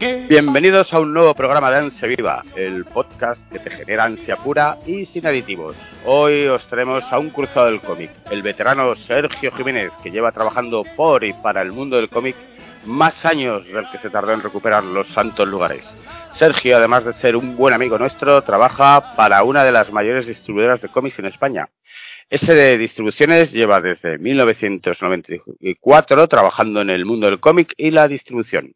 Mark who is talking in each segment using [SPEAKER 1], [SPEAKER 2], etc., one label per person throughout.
[SPEAKER 1] Bienvenidos a un nuevo programa de Ansia Viva, el podcast que te genera ansia pura y sin aditivos. Hoy os traemos a un cruzado del cómic, el veterano Sergio Jiménez, que lleva trabajando por y para el mundo del cómic más años del que se tardó en recuperar los santos lugares. Sergio, además de ser un buen amigo nuestro, trabaja para una de las mayores distribuidoras de cómics en España. Ese de distribuciones lleva desde 1994 trabajando en el mundo del cómic y la distribución.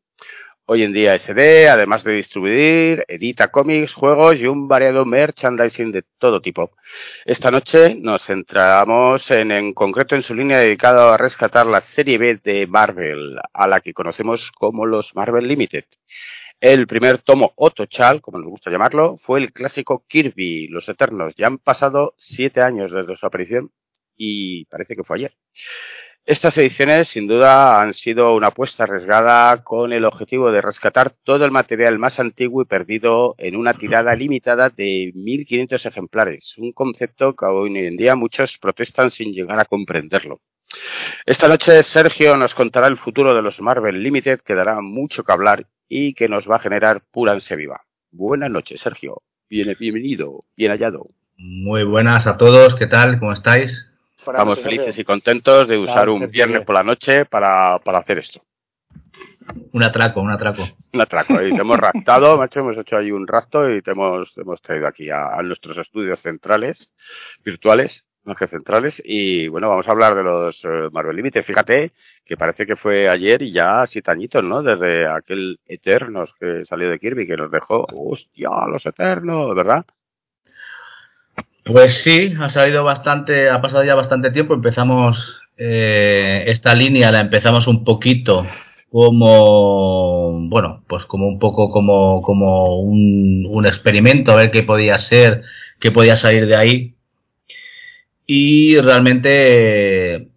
[SPEAKER 1] Hoy en día SD, además de distribuir, edita cómics, juegos y un variado merchandising de todo tipo. Esta noche nos centramos en, en concreto en su línea dedicada a rescatar la serie B de Marvel, a la que conocemos como los Marvel Limited. El primer tomo Otochal, como nos gusta llamarlo, fue el clásico Kirby, Los Eternos. Ya han pasado siete años desde su aparición y parece que fue ayer. Estas ediciones, sin duda, han sido una apuesta arriesgada con el objetivo de rescatar todo el material más antiguo y perdido en una tirada limitada de 1.500 ejemplares, un concepto que hoy en día muchos protestan sin llegar a comprenderlo. Esta noche Sergio nos contará el futuro de los Marvel Limited, que dará mucho que hablar y que nos va a generar pura ansia viva. Buenas noches, Sergio. bienvenido, bien hallado.
[SPEAKER 2] Muy buenas a todos, ¿qué tal? ¿Cómo estáis?
[SPEAKER 1] Estamos felices y contentos de usar un viernes por la noche para, para hacer esto.
[SPEAKER 2] Un atraco, un atraco.
[SPEAKER 1] Un atraco. Y te hemos raptado, macho, hemos hecho ahí un rapto y te hemos, te hemos traído aquí a, a, nuestros estudios centrales, virtuales, más que centrales. Y bueno, vamos a hablar de los uh, Marvel Limited. Fíjate que parece que fue ayer y ya siete añitos, ¿no? Desde aquel Eternos que salió de Kirby que nos dejó, hostia, los Eternos, ¿verdad?
[SPEAKER 2] Pues sí, ha salido bastante, ha pasado ya bastante tiempo. Empezamos eh, esta línea, la empezamos un poquito como, bueno, pues como un poco como, como un, experimento, a ver qué podía ser, qué podía salir de ahí. Y realmente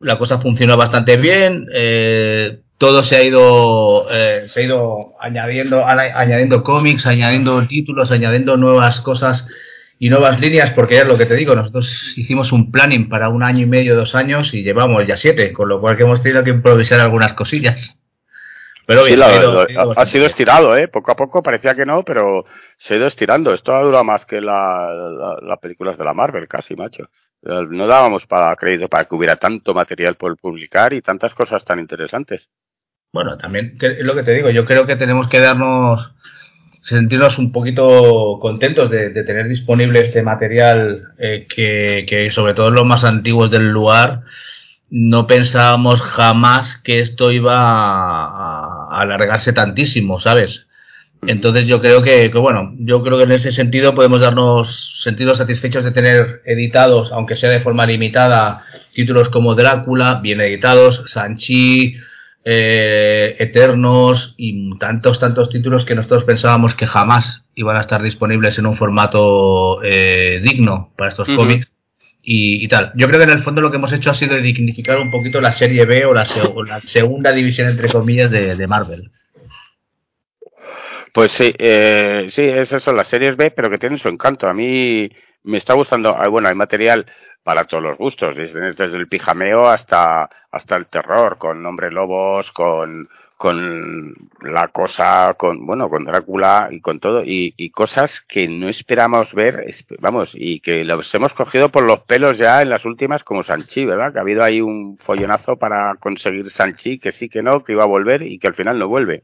[SPEAKER 2] la cosa funcionó bastante bien. Eh, todo se ha ido, eh, se ha ido añadiendo, añadiendo cómics, añadiendo títulos, añadiendo nuevas cosas y nuevas líneas, porque es lo que te digo, nosotros hicimos un planning para un año y medio, dos años y llevamos ya siete, con lo cual que hemos tenido que improvisar algunas cosillas.
[SPEAKER 1] Pero bien, sí, ha, sido, ha, ha, sido, estirado, ¿eh? Poco a poco parecía que no, pero se ha ido estirando. Esto ha durado más que las la, la películas de la Marvel, casi, macho. No dábamos para crédito para que hubiera tanto material por publicar y tantas cosas tan interesantes.
[SPEAKER 2] Bueno, también es lo que te digo, yo creo que tenemos que darnos sentirnos un poquito contentos de, de tener disponible este material eh, que, que, sobre todo los más antiguos del lugar no pensábamos jamás que esto iba a, a alargarse tantísimo, ¿sabes? Entonces yo creo que, que, bueno, yo creo que en ese sentido podemos darnos sentidos satisfechos de tener editados, aunque sea de forma limitada, títulos como Drácula, bien editados, Sanchi, eh, Eternos y tantos, tantos títulos que nosotros pensábamos que jamás iban a estar disponibles en un formato eh, digno para estos uh -huh. cómics. Y, y, tal. Yo creo que en el fondo lo que hemos hecho ha sido dignificar un poquito la serie B o la, se o la segunda división, entre comillas, de, de Marvel.
[SPEAKER 1] Pues sí, eh, sí, esas son las series B, pero que tienen su encanto. A mí me está gustando, bueno, hay material para todos los gustos, desde, desde el pijameo hasta, hasta el terror, con hombre lobos, con, con la cosa, con bueno, con Drácula y con todo, y, y, cosas que no esperamos ver, vamos, y que los hemos cogido por los pelos ya en las últimas, como Sanchi, ¿verdad? Que ha habido ahí un follonazo para conseguir Sanchi, que sí, que no, que iba a volver y que al final no vuelve.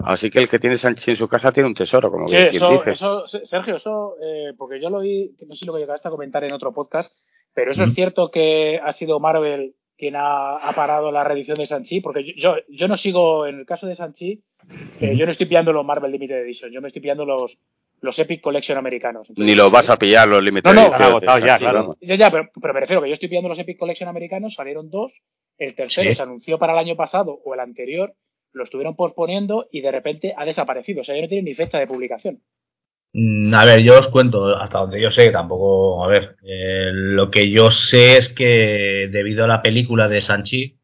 [SPEAKER 1] Así que el que tiene Sanchi en su casa tiene un tesoro, como
[SPEAKER 3] sí, eso, dice. Eso, Sergio, eso, eh, porque yo lo oí, no sé si lo que llegaste a comentar en otro podcast, pero eso es cierto que ha sido Marvel quien ha, parado la reedición de Sanchi, porque yo, yo no sigo, en el caso de Sanchi, eh, yo no estoy pillando los Marvel Limited Edition, yo me estoy pillando los, los Epic Collection americanos.
[SPEAKER 1] Ni los vas a pillar los Limited
[SPEAKER 3] no, no, Edition. ya, claro. Ya, pero, pero, me refiero que yo estoy pillando los Epic Collection americanos, salieron dos, el tercero se anunció para el año pasado o el anterior, lo estuvieron posponiendo y de repente ha desaparecido, o sea, ya no tiene ni fecha de publicación.
[SPEAKER 2] Mm, a ver, yo os cuento hasta donde yo sé, tampoco, a ver, eh, lo que yo sé es que debido a la película de Sanchi,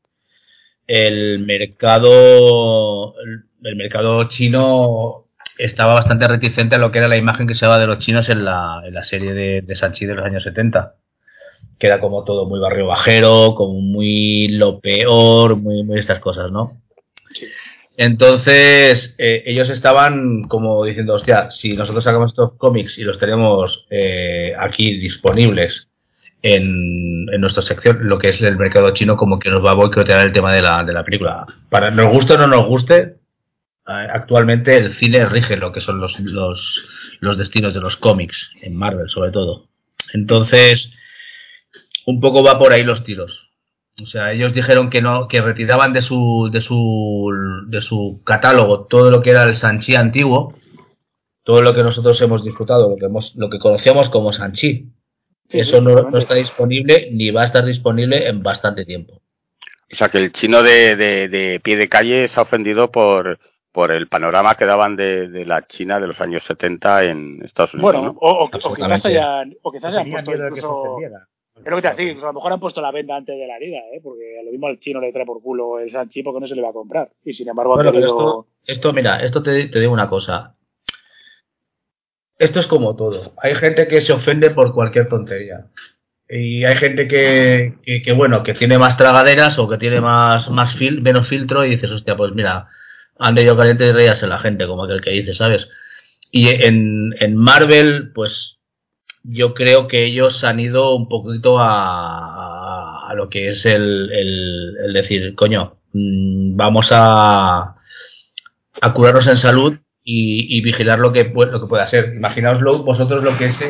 [SPEAKER 2] el mercado, el mercado chino estaba bastante reticente a lo que era la imagen que se daba de los chinos en la, en la serie de, Sanchi de los años 70. Que era como todo muy barrio bajero, como muy lo peor, muy, muy estas cosas, ¿no? Sí. Entonces, eh, ellos estaban como diciendo, hostia, si nosotros sacamos estos cómics y los tenemos eh, aquí disponibles en, en, nuestra sección, lo que es el mercado chino, como que nos va a boicotear el tema de la, de la película. Para nos guste o no nos guste, eh, actualmente el cine rige lo que son los, los, los destinos de los cómics, en Marvel sobre todo. Entonces, un poco va por ahí los tiros. O sea, ellos dijeron que no, que retiraban de su, de su, de su catálogo todo lo que era el Sanchi antiguo, todo lo que nosotros hemos disfrutado, lo que hemos, lo que conocíamos como Sanchi. Eso no, está disponible ni va a estar disponible en bastante tiempo.
[SPEAKER 1] O sea que el chino de, de, pie de calle se ha ofendido por, por el panorama que daban de, la China de los años 70 en Estados Unidos.
[SPEAKER 3] Bueno, o, quizás hayan, o quizás hayan puesto incluso lo que te decir, a lo mejor han puesto la venda antes de la herida, ¿eh? porque a lo mismo al chino le trae por culo el Sanchi porque no se le va a comprar. Y sin embargo,
[SPEAKER 2] bueno, esto, esto, mira, esto te, te digo una cosa. Esto es como todo. Hay gente que se ofende por cualquier tontería. Y hay gente que, que, bueno, que tiene más tragaderas o que tiene más, más fil, menos filtro y dices, hostia, pues mira, han yo caliente y reías en la gente, como aquel que dice, ¿sabes? Y en, en Marvel, pues yo creo que ellos han ido un poquito a, a lo que es el, el, decir, coño, mm, vamos a, a curarnos en salud y, vigilar lo que, lo que pueda ser. Imaginaoslo vosotros lo que es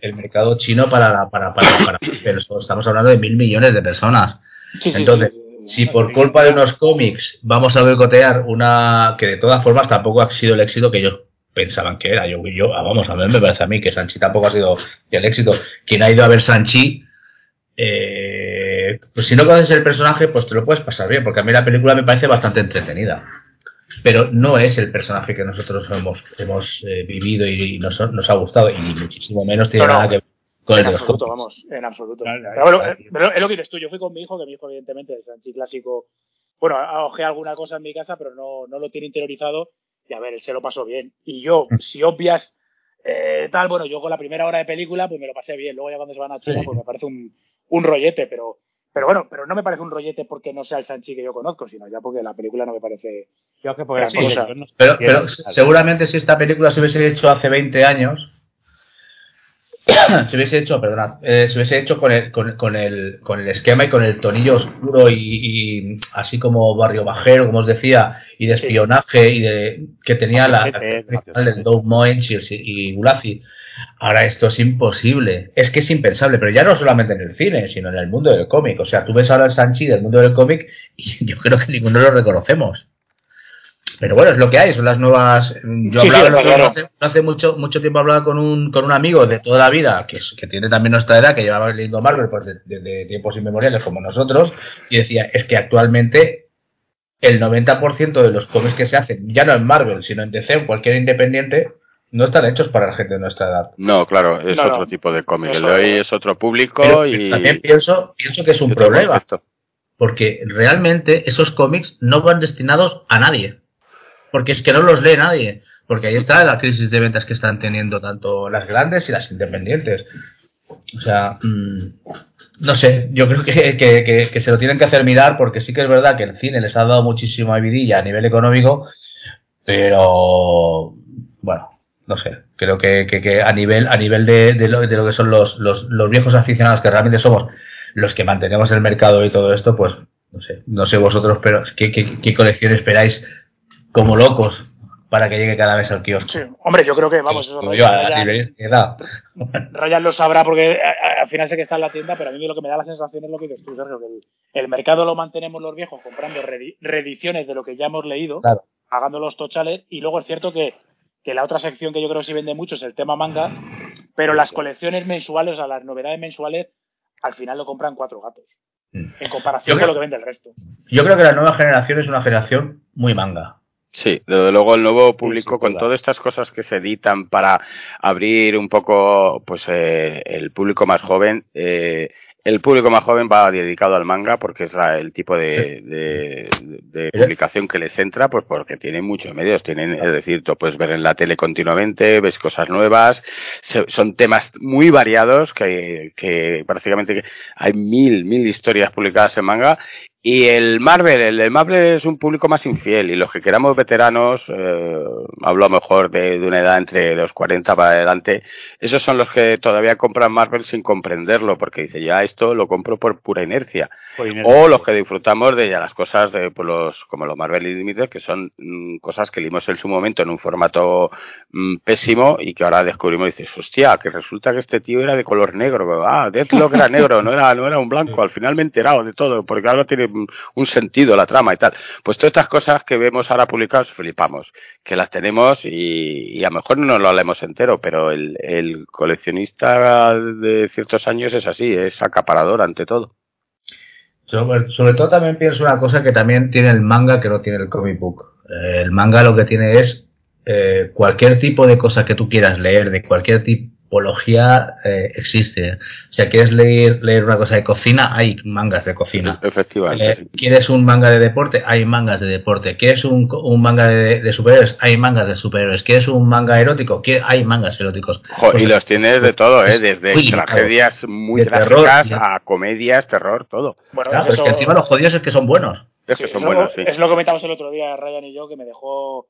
[SPEAKER 2] el, mercado chino para, para, para, para, pero estamos hablando de mil millones de personas. Entonces, si por culpa de unos cómics vamos a boicotear una que de todas formas tampoco ha sido el éxito que ellos pensaban que era. Yo, yo ah, vamos, a ver, me parece a mí que Sanchi tampoco ha sido el éxito. Quien ha ido a ver Sanchi, eh, pues si no conoces el personaje, pues te lo puedes pasar bien, porque a mí la película me parece bastante entretenida. Pero no es el personaje que nosotros hemos, hemos eh, vivido y, nos, nos, ha gustado, y muchísimo menos tiene nada que ver con
[SPEAKER 3] en absoluto, vamos, en absoluto. pero, bueno, pero es lo que dices tú, yo fui con mi hijo, que mi hijo evidentemente es Sanchi clásico, bueno, ha alguna cosa en mi casa, pero no, no lo tiene interiorizado y a ver, él se lo pasó bien. Y yo, si obvias eh, tal, bueno, yo con la primera hora de película, pues me lo pasé bien. Luego ya cuando se van a China, pues me parece un, un rollete, pero, pero bueno, pero no me parece un rollete porque no sea el Sanchi que yo conozco, sino ya porque la película no me parece.
[SPEAKER 2] Yo que pero, pero seguramente si esta película se hubiese hecho hace 20 años, se hubiese hecho, perdonad, eh, se hubiese hecho con el, con, con, el, con el esquema y con el tonillo oscuro y, así como barrio bajero, como os decía, y de espionaje y de que tenía la, el Doug Moench y, Gulazi. Ahora esto es imposible, es que es impensable, pero ya no solamente en el cine, sino en el mundo del cómic. O sea, tú ves ahora el Sanchi del mundo del cómic y yo creo que ninguno lo reconocemos. Pero bueno, es lo que hay, son las nuevas. Yo hablaba, hace, mucho, mucho tiempo hablaba con un, con un amigo de toda la vida, que, que tiene también nuestra edad, que llevaba leyendo Marvel pues, de, tiempos inmemoriales como nosotros, y decía, es que actualmente el 90% de los cómics que se hacen, ya no en Marvel, sino en DC o cualquier independiente, no están hechos para la gente de nuestra edad.
[SPEAKER 1] No, claro, es otro tipo de cómic. El de hoy es otro público y.
[SPEAKER 2] También pienso, pienso que es un problema. Porque realmente esos cómics no van destinados a nadie porque es que no los lee nadie. Porque ahí está la crisis de ventas que están teniendo tanto las grandes y las independientes. O sea, mm, no sé, yo creo que, que, se lo tienen que hacer mirar porque sí que es verdad que el cine les ha dado muchísima vidilla a nivel económico, pero bueno, no sé, creo que, que, a nivel, a nivel de, de, lo, de lo que son los, los, los, viejos aficionados que realmente somos los que mantenemos el mercado y todo esto, pues no sé, no sé vosotros, pero ¿qué, qué, qué colección esperáis como locos para que llegue cada vez al kiosco?
[SPEAKER 3] Sí, hombre, yo creo que, vamos, eso
[SPEAKER 2] yo, Ryan,
[SPEAKER 3] Ryan, lo sabrá porque al final sé que está en la tienda, pero a mí lo que me da la sensación es lo que dices tú, Sergio, que el, mercado lo mantenemos los viejos comprando reediciones de lo que ya hemos leído, pagando los tochales, y luego es cierto que que la otra sección que yo creo que sí vende mucho es el tema manga, pero las colecciones mensuales, o sea, las novedades mensuales, al final lo compran cuatro gatos. Mm. En comparación con lo que vende el resto.
[SPEAKER 2] Yo creo que la nueva generación es una generación muy manga.
[SPEAKER 1] Sí, desde luego el nuevo público con todas estas cosas que se editan para abrir un poco pues eh, el público más joven, eh, el público más joven va dedicado al manga porque es el tipo de, publicación que les entra, pues porque tienen muchos medios, tienen, es decir, tú puedes ver en la tele continuamente, ves cosas nuevas, son temas muy variados que, que prácticamente hay mil, mil historias publicadas en manga y el Marvel, el, Marvel es un público más infiel y los que queramos veteranos, eh, hablo mejor de, de, una edad entre los 40 para adelante, esos son los que todavía compran Marvel sin comprenderlo, porque dice, ya esto lo compro por pura inercia. O los que disfrutamos de ya las cosas de pues los, como los Marvel Limited, que son mm, cosas que leímos en su momento en un formato mm, pésimo y que ahora descubrimos y dices, hostia, que resulta que este tío era de color negro. Ah, Deathlock era negro, no era, no era un blanco. Al final me he enterado de todo, porque ahora tiene un sentido la trama y tal. Pues todas estas cosas que vemos ahora publicadas, flipamos, que las tenemos y, a lo mejor no lo leemos entero, pero el, coleccionista de ciertos años es así, es acaparador ante todo.
[SPEAKER 2] Sobre, todo también pienso una cosa que también tiene el manga que no tiene el comic book. Eh, el manga lo que tiene es eh, cualquier tipo de cosa que tú quieras leer, de cualquier tipo tipología eh, existe. O sea, quieres leer, leer una cosa de cocina, hay mangas de cocina.
[SPEAKER 1] Efectivamente.
[SPEAKER 2] Eh, ¿Quieres un manga de deporte? Hay mangas de deporte. ¿Quieres un, un manga de, superhéroes? Hay mangas de superhéroes. ¿Quieres un manga erótico? Hay mangas eróticos.
[SPEAKER 1] y los tienes de todo, ¿eh? Desde tragedias muy trágicas a comedias, terror, todo.
[SPEAKER 2] Bueno, claro, es que encima los jodidos es que son buenos.
[SPEAKER 1] Es que son buenos, sí.
[SPEAKER 3] Es lo que comentamos el otro día, Ryan y yo, que me dejó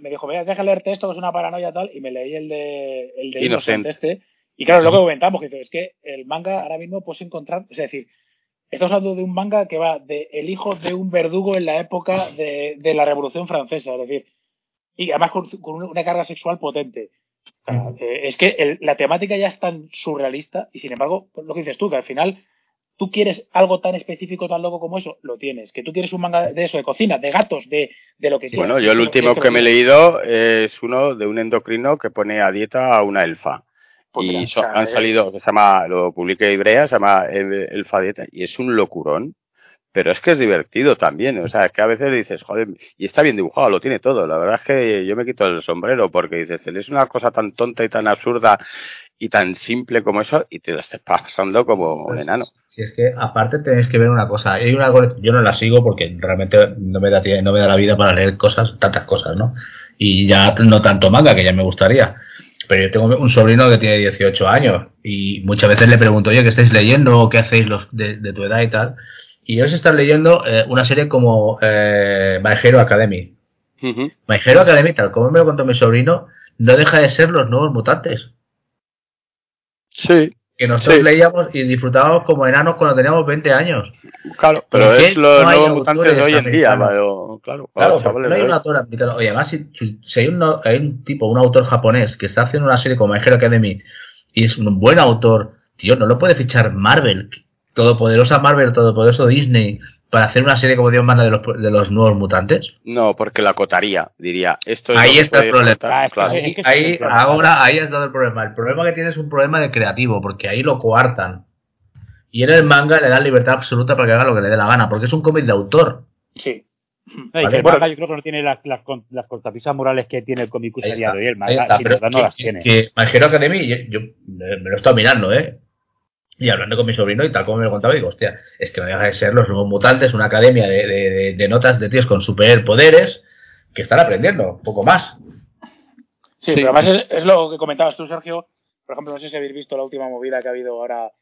[SPEAKER 3] me dijo, vea, deja leerte esto, que es una paranoia tal, y me leí el de, el de Innocent este. Y claro, lo que comentamos, que es que el manga ahora mismo puedes encontrar, es decir, estamos hablando de un manga que va de el hijo de un verdugo en la época de, de la Revolución Francesa, es decir, y además con, una carga sexual potente. es que la temática ya es tan surrealista y sin embargo, pues lo que dices tú, que al final tú quieres algo tan específico, tan loco como eso, lo tienes. Que tú quieres un manga de eso, de cocina, de gatos, de, de lo que quieras.
[SPEAKER 1] Bueno, yo el último que, me he leído es uno de un endocrino que pone a dieta a una elfa. Pues y han salido, que se llama, lo publiqué Ibrea, se llama Elfa Dieta, y es un locurón. Pero es que es divertido también, o sea, es que a veces dices, joder, y está bien dibujado, lo tiene todo. La verdad es que yo me quito el sombrero porque dices, es una cosa tan tonta y tan absurda y tan simple como eso y te lo estás pasando como un enano.
[SPEAKER 2] Si es que aparte tenéis que ver una cosa, hay una yo no la sigo porque realmente no me da no me da la vida para leer cosas, tantas cosas, ¿no? Y ya no tanto manga que ya me gustaría. Pero yo tengo un sobrino que tiene 18 años y muchas veces le pregunto, oye, ¿qué estáis leyendo o qué hacéis los de, tu edad y tal? Y ellos están leyendo eh, una serie como eh, My Hero Academy. My Hero Academy, tal como me lo contó mi sobrino, no deja de ser los nuevos mutantes.
[SPEAKER 1] Sí.
[SPEAKER 2] Que nosotros leíamos y disfrutábamos como enanos cuando teníamos 20 años.
[SPEAKER 1] Claro, pero es los nuevos mutantes de hoy en día, claro.
[SPEAKER 2] Claro, no hay un autor americano. Oye, además, si, si hay, un, hay, un, tipo, un autor japonés que está haciendo una serie como My Hero Academy y es un buen autor, tío, no lo puede fichar Marvel. Todopoderosa Marvel, todopoderoso Disney, para hacer una serie como Dios manda de los, de los nuevos mutantes?
[SPEAKER 1] No, porque la acotaría, diría. Esto
[SPEAKER 2] ahí está el problema. ahí, ahora, ahí es donde el problema. El problema que tiene es un problema de creativo, porque ahí lo coartan. Y en el manga le dan libertad absoluta para que haga lo que le dé la gana, porque es un cómic de autor.
[SPEAKER 3] Sí.
[SPEAKER 4] el manga yo creo que no tiene las, las, las cortapisas morales que tiene el cómic usariado y el manga pero no las tiene.
[SPEAKER 2] Que Academy, yo, yo, me lo he estado mirando, ¿eh? Y hablando con mi sobrino y tal como me lo contaba, digo, hostia, es que no deja de ser los nuevos mutantes, una academia de, notas de tíos con superpoderes que están aprendiendo, un poco más.
[SPEAKER 3] Sí, pero además es, lo que comentabas tú, Sergio. Por ejemplo, no sé si habéis visto la última movida que ha habido ahora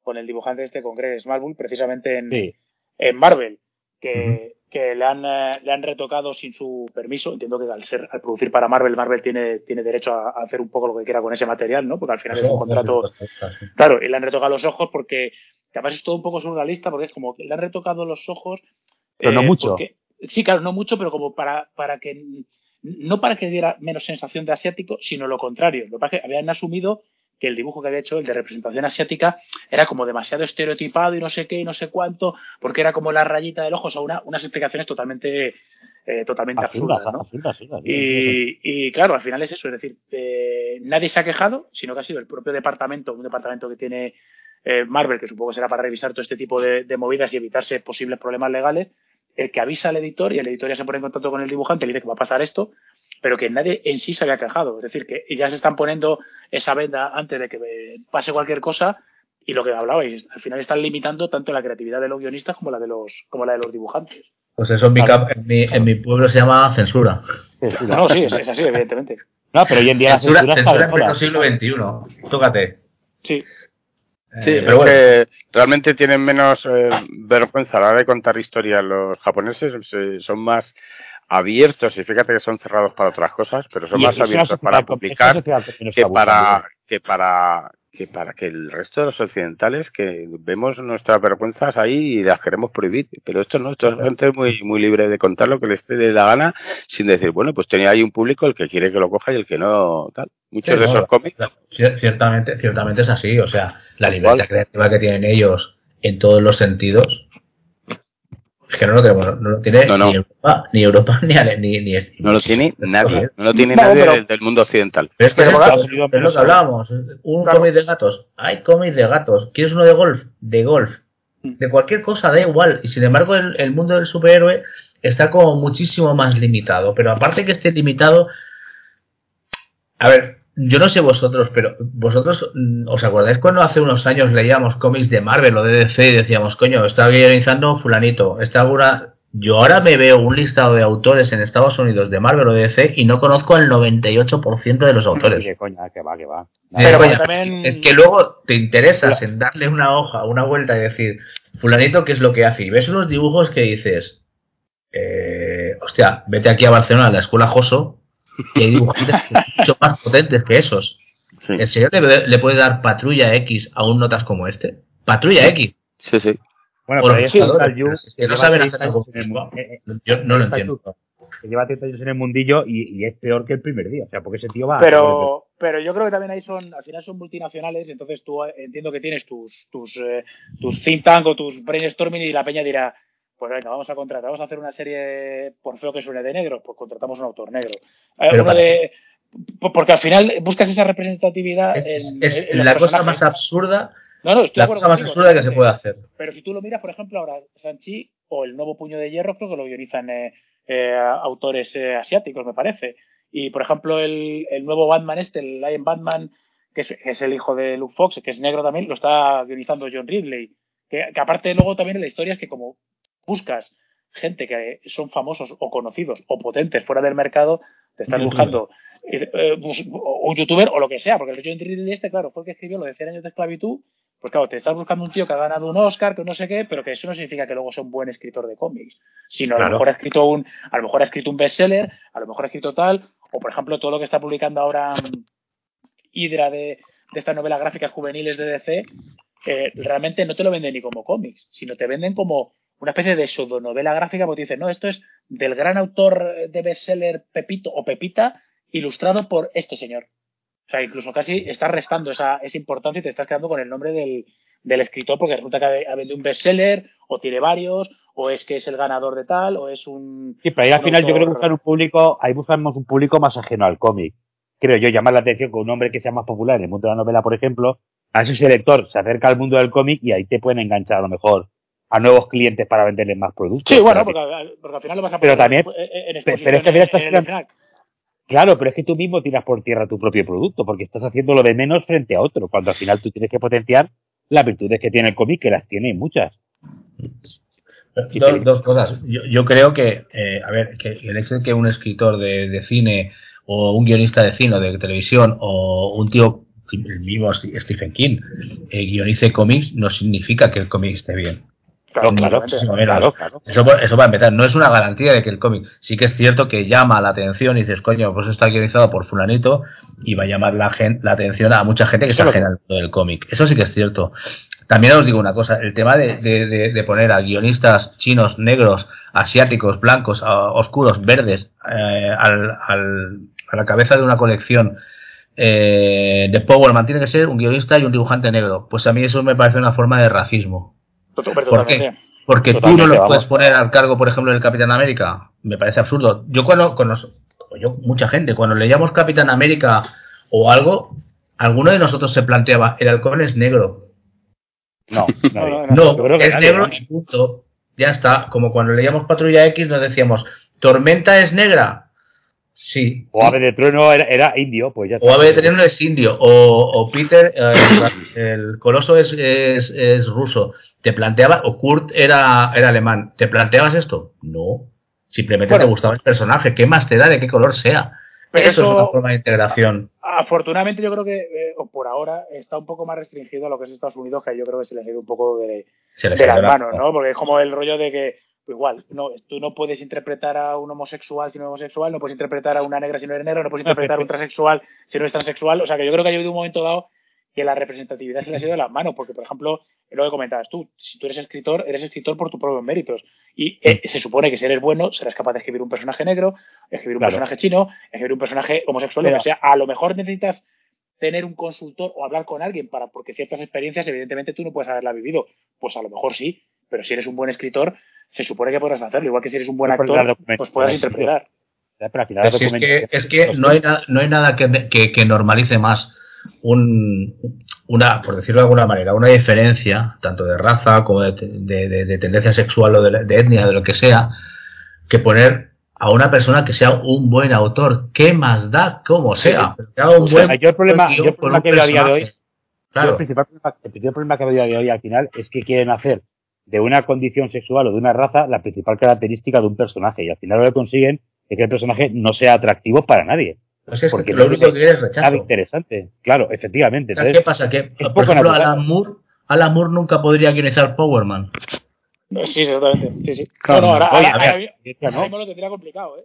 [SPEAKER 3] con el dibujante este, con Greg Smallwood, precisamente en, en Marvel, que, que le, han, eh, le han retocado sin su permiso. Entiendo que al ser al producir para Marvel, Marvel tiene, tiene derecho a, hacer un poco lo que quiera con ese material, ¿no? Porque al final es un contrato. Claro, y le han retocado los ojos porque además es todo un poco surrealista porque es como que le han retocado los ojos.
[SPEAKER 4] Pero no eh, mucho.
[SPEAKER 3] sí, claro, no mucho, pero como para, para que no para que diera menos sensación de asiático, sino lo contrario. Lo que pasa es que habían asumido que el dibujo que había hecho, el de representación asiática, era como demasiado estereotipado y no sé qué y no sé cuánto, porque era como la rayita del ojo, o sea, unas explicaciones totalmente, eh, totalmente absurdas. ¿no? y, claro, al final es eso, es decir, eh, nadie se ha quejado, sino que ha sido el propio departamento, un departamento que tiene eh, Marvel, que supongo que será para revisar todo este tipo de, de movidas y evitarse posibles problemas legales, el que avisa al editor y el editor ya se pone en contacto con el dibujante y le dice que va a pasar esto, pero que nadie en sí se había quejado. Es decir, que ya se están poniendo esa venda antes de que pase cualquier cosa y lo que hablabais, al final están limitando tanto la creatividad de los guionistas como la de los, como la de los dibujantes.
[SPEAKER 2] Pues eso en mi, en mi, en mi pueblo se llama censura.
[SPEAKER 3] No, sí, es, así, evidentemente.
[SPEAKER 4] No, pero hoy en día
[SPEAKER 2] censura, la censura, censura en el siglo XXI. Tócate.
[SPEAKER 3] Sí.
[SPEAKER 1] Eh, sí, pero bueno. realmente tienen menos eh, vergüenza a la hora de contar historias los japoneses, son más abiertos y fíjate que son cerrados para otras cosas, pero son más abiertos para publicar que para que para que para que el resto de los occidentales que vemos nuestras vergüenzas ahí y las queremos prohibir, pero esto no, esto es gente muy muy libre de contar lo que les dé la gana sin decir, bueno, pues tenía ahí un público el que quiere que lo coja y el que no tal. Muchos de esos cómics
[SPEAKER 2] ciertamente ciertamente es así, o sea, la libertad creativa que tienen ellos en todos los sentidos es que no lo tenemos, no lo tiene Ni, Europa, ni Europa ni, ni, ni,
[SPEAKER 1] No lo tiene nadie, no lo tiene nadie del, mundo occidental.
[SPEAKER 2] Pero es que es, lo que hablábamos, un cómic de gatos, hay cómics de gatos, ¿quieres uno de golf? De golf. Mm. De cualquier cosa, da igual. Y sin embargo el, el mundo del superhéroe está como muchísimo más limitado. Pero aparte que esté limitado, a ver, yo no sé vosotros, pero vosotros mm, os acordáis cuando hace unos años leíamos cómics de Marvel o de DC y decíamos, coño, está guionizando fulanito, está alguna... Yo ahora me veo un listado de autores en Estados Unidos de Marvel o de DC y no conozco al 98% de los autores.
[SPEAKER 4] ¿Qué coña, que va, que va.
[SPEAKER 2] Pero también... Es que luego te interesas en darle una hoja, una vuelta y decir, fulanito, ¿qué es lo que hace? Y ves unos dibujos que dices, eh, hostia, vete aquí a Barcelona, a la escuela Joso, y hay dibujantes mucho más potentes que esos. ¿En serio le, puede dar patrulla X a un notas como este? ¿Patrulla X?
[SPEAKER 1] Sí, sí.
[SPEAKER 4] Bueno, pero es
[SPEAKER 2] que no saben hacer algo. Yo no lo entiendo.
[SPEAKER 4] Que lleva 30 años en el mundillo y, es peor que el primer día. O sea, porque ese tío va.
[SPEAKER 3] Pero, pero yo creo que también ahí son, al final son multinacionales, entonces tú eh, entiendo que tienes tus, tus, eh, tus think tank o tus brainstorming y la peña dirá, pues venga, vamos a contratar, vamos a hacer una serie, por feo que suene de negro, pues contratamos un autor negro. De, porque al final buscas esa representatividad.
[SPEAKER 2] Es, en, la cosa más absurda. No, no, la cosa más absurda que se puede hacer.
[SPEAKER 3] Pero si tú lo miras, por ejemplo, ahora Sanchi o el nuevo Puño de Hierro, creo que lo guionizan eh, eh, autores eh, asiáticos, me parece. Y por ejemplo, el, el, nuevo Batman este, el Lion Batman, que es, es, el hijo de Luke Fox, que es negro también, lo está guionizando John Ridley. Que, que aparte luego también en la historia es que como buscas gente que son famosos o conocidos o potentes fuera del mercado, te están buscando eh, eh, un youtuber o lo que sea, porque el Ridley este, claro, fue el que escribió lo de 100 años de esclavitud, pues claro, te estás buscando un tío que ha ganado un Oscar, que no sé qué, pero que eso no significa que luego sea un buen escritor de cómics, sino a lo mejor ha escrito un, a lo mejor ha escrito un bestseller, a lo mejor ha escrito tal, o por ejemplo todo lo que está publicando ahora mm, Hydra de, de estas novelas gráficas juveniles de DC, eh, realmente no te lo venden ni como cómics, sino te venden como una especie de pseudonovela gráfica, porque dicen, no, esto es del gran autor de bestseller Pepito o Pepita, ilustrado por este señor. O sea, incluso casi estás restando esa, esa importancia y te estás quedando con el nombre del, del escritor porque resulta que ha vendido un bestseller o tiene varios o es que es el ganador de tal o es un
[SPEAKER 4] sí pero ahí al final yo creo que buscar un público ahí buscamos un público más ajeno al cómic creo yo llamar la atención con un nombre que sea más popular en el mundo de la novela por ejemplo a ese lector se acerca al mundo del cómic y ahí te pueden enganchar a lo mejor a nuevos clientes para venderles más productos.
[SPEAKER 3] Sí, bueno, porque, al final lo vas a
[SPEAKER 4] poner pero también, en, pero es que estás Claro, pero es que tú mismo tiras por tierra tu propio producto, porque estás haciendo lo de menos frente a otro, cuando al final tú tienes que potenciar las virtudes que tiene el cómic, que las tiene muchas.
[SPEAKER 2] Dos, cosas. Yo, creo que, eh, a ver, que el hecho de que un escritor de, de, cine o un guionista de cine o de televisión o un tío el mismo Stephen King eh, guionice cómics, no significa que el cómic esté bien.
[SPEAKER 4] Claro, claro, claro,
[SPEAKER 2] Eso, eso va a empezar. No es una garantía de que el cómic. Sí que es cierto que llama la atención y dices, coño, pues está guionizado por Fulanito y va a llamar la, la atención a mucha gente que se ajena del cómic. Eso sí que es cierto. También os digo una cosa: el tema de, de, poner a guionistas chinos, negros, asiáticos, blancos, oscuros, verdes eh, al, al, a la cabeza de una colección eh, de Powerman tiene que ser un guionista y un dibujante negro. Pues a mí eso me parece una forma de racismo. ¿Por qué? Porque tú no lo puedes poner al cargo, por ejemplo, del Capitán América. Me parece absurdo. Yo cuando, yo, mucha gente, cuando leíamos Capitán América o algo, alguno de nosotros se planteaba, el halcón es negro.
[SPEAKER 4] No,
[SPEAKER 2] no, es negro y punto. Ya está. Como cuando leíamos Patrulla X nos decíamos, ¿Tormenta es negra? Sí.
[SPEAKER 4] O Ave de Trueno era, indio, pues ya
[SPEAKER 2] O Ave de Trueno es indio. O, Peter, eh, el, coloso es, es, ruso. ¿Te planteaba, o Kurt era, era alemán? ¿Te planteabas esto? No. Simplemente te gustaba el personaje. ¿Qué más te da de qué color sea? eso, es una forma de integración.
[SPEAKER 3] Afortunadamente, yo creo que eh, por ahora está un poco más restringido a lo que es Estados Unidos, que yo creo que se les ha ido un poco de, de las manos, ¿no? Porque es como el rollo de que igual, no, tú no puedes interpretar a un homosexual si no es homosexual, no puedes interpretar a una negra si no eres negro, no puedes interpretar a un transexual si no es transexual. O sea que yo creo que ha habido un momento dado que la representatividad se le ha ido de las manos, porque por ejemplo, lo que comentabas tú, si tú eres escritor, eres escritor por tus propios méritos. Y eh, se supone que si eres bueno, serás capaz de escribir un personaje negro, escribir un personaje chino, escribir un personaje homosexual. O sea, a lo mejor necesitas tener un consultor o hablar con alguien para, porque ciertas experiencias, evidentemente, tú no puedes haberla vivido. Pues a lo mejor sí, pero si eres un buen escritor, se supone que podrás hacerlo, igual que si eres un buen actor, pues puedas interpretar.
[SPEAKER 2] es, que, no, hay no hay nada que, normalice más un, una, por decirlo de alguna manera, una diferencia, tanto de raza como de, tendencia sexual o de, etnia, de lo que sea, que poner a una persona que sea un buen autor. ¿Qué más da? Como sea.
[SPEAKER 4] yo el problema, que veo a día de hoy, el, principal problema, el principal problema que veo a día de hoy al final es que quieren hacer de una condición sexual o de una raza la principal característica de un personaje. Y al final lo que consiguen es que el personaje no sea atractivo para nadie.
[SPEAKER 2] Pues es porque lo único que es rechazo.
[SPEAKER 4] interesante. Claro, efectivamente.
[SPEAKER 2] ¿Qué pasa? Que, por ejemplo, Alan Moore, Alan Moore nunca podría guionizar Powerman.
[SPEAKER 3] Sí, exactamente. Sí, sí. no, no, ahora, ahora, no. lo tendría complicado, ¿eh?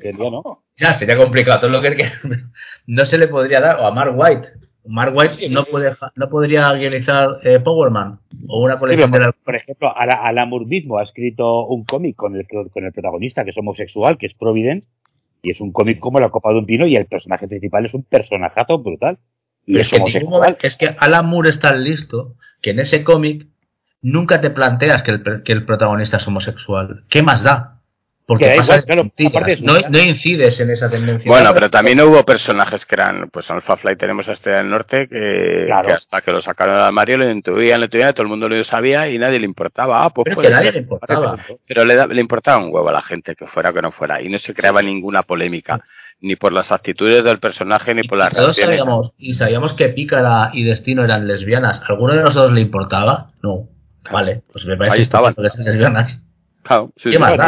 [SPEAKER 3] Pero
[SPEAKER 2] No. Ya, sería complicado. Todo lo que, que no se le podría dar. O a Mark White. Mark White no, puede, no podría guionizar eh, Powerman o una colección
[SPEAKER 4] de
[SPEAKER 2] la...
[SPEAKER 4] Por ejemplo, Alan Moore mismo ha escrito un cómic con el, con el protagonista que es homosexual, que es Providence, y es un cómic como La Copa de un Pino y el personaje principal es un personajazo brutal.
[SPEAKER 2] Y es, que es que Alan Moore es tan listo que en ese cómic nunca te planteas que el, que el protagonista es homosexual. ¿Qué más da? Porque no, incides en esa tendencia.
[SPEAKER 1] Bueno, pero también hubo personajes que eran, pues en Alpha Flight tenemos a Estrella del Norte, que, hasta que lo sacaron al Mario lo intuían, lo intuían, todo el mundo lo sabía y nadie le importaba. Ah, pues
[SPEAKER 2] pero que nadie le importaba.
[SPEAKER 1] Pero le, le, importaba un huevo a la gente, que fuera o que no fuera, y no se creaba ninguna polémica, ni por las actitudes del personaje, ni por las
[SPEAKER 2] todos Sabíamos, y sabíamos que Pícara y Destino eran lesbianas. ¿Alguno de nosotros le importaba? No. Vale, pues me parece
[SPEAKER 1] Ahí estaban.
[SPEAKER 2] lesbianas.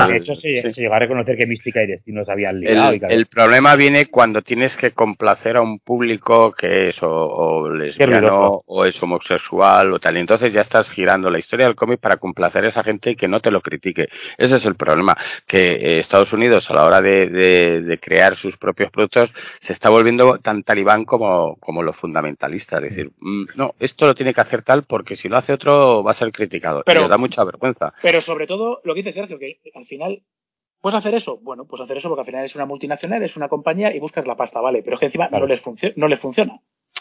[SPEAKER 4] De hecho, se, llegó a reconocer que Mística y Destino se habían
[SPEAKER 1] liado. El, problema viene cuando tienes que complacer a un público que es o, lesbiano o es homosexual o tal. Y entonces ya estás girando la historia del cómic para complacer a esa gente y que no te lo critique. Ese es el problema. Que eh, Estados Unidos, a la hora de, crear sus propios productos, se está volviendo tan talibán como, como los fundamentalistas. Es decir, mm, no, esto lo tiene que hacer tal porque si lo hace otro va a ser criticado. Pero, y da mucha vergüenza.
[SPEAKER 3] Pero sobre todo, lo que Sergio, que al final ¿Puedes hacer eso? Bueno, pues hacer eso porque al final es una multinacional, es una compañía y buscas la pasta, ¿vale? Pero es que encima no, les no les funciona.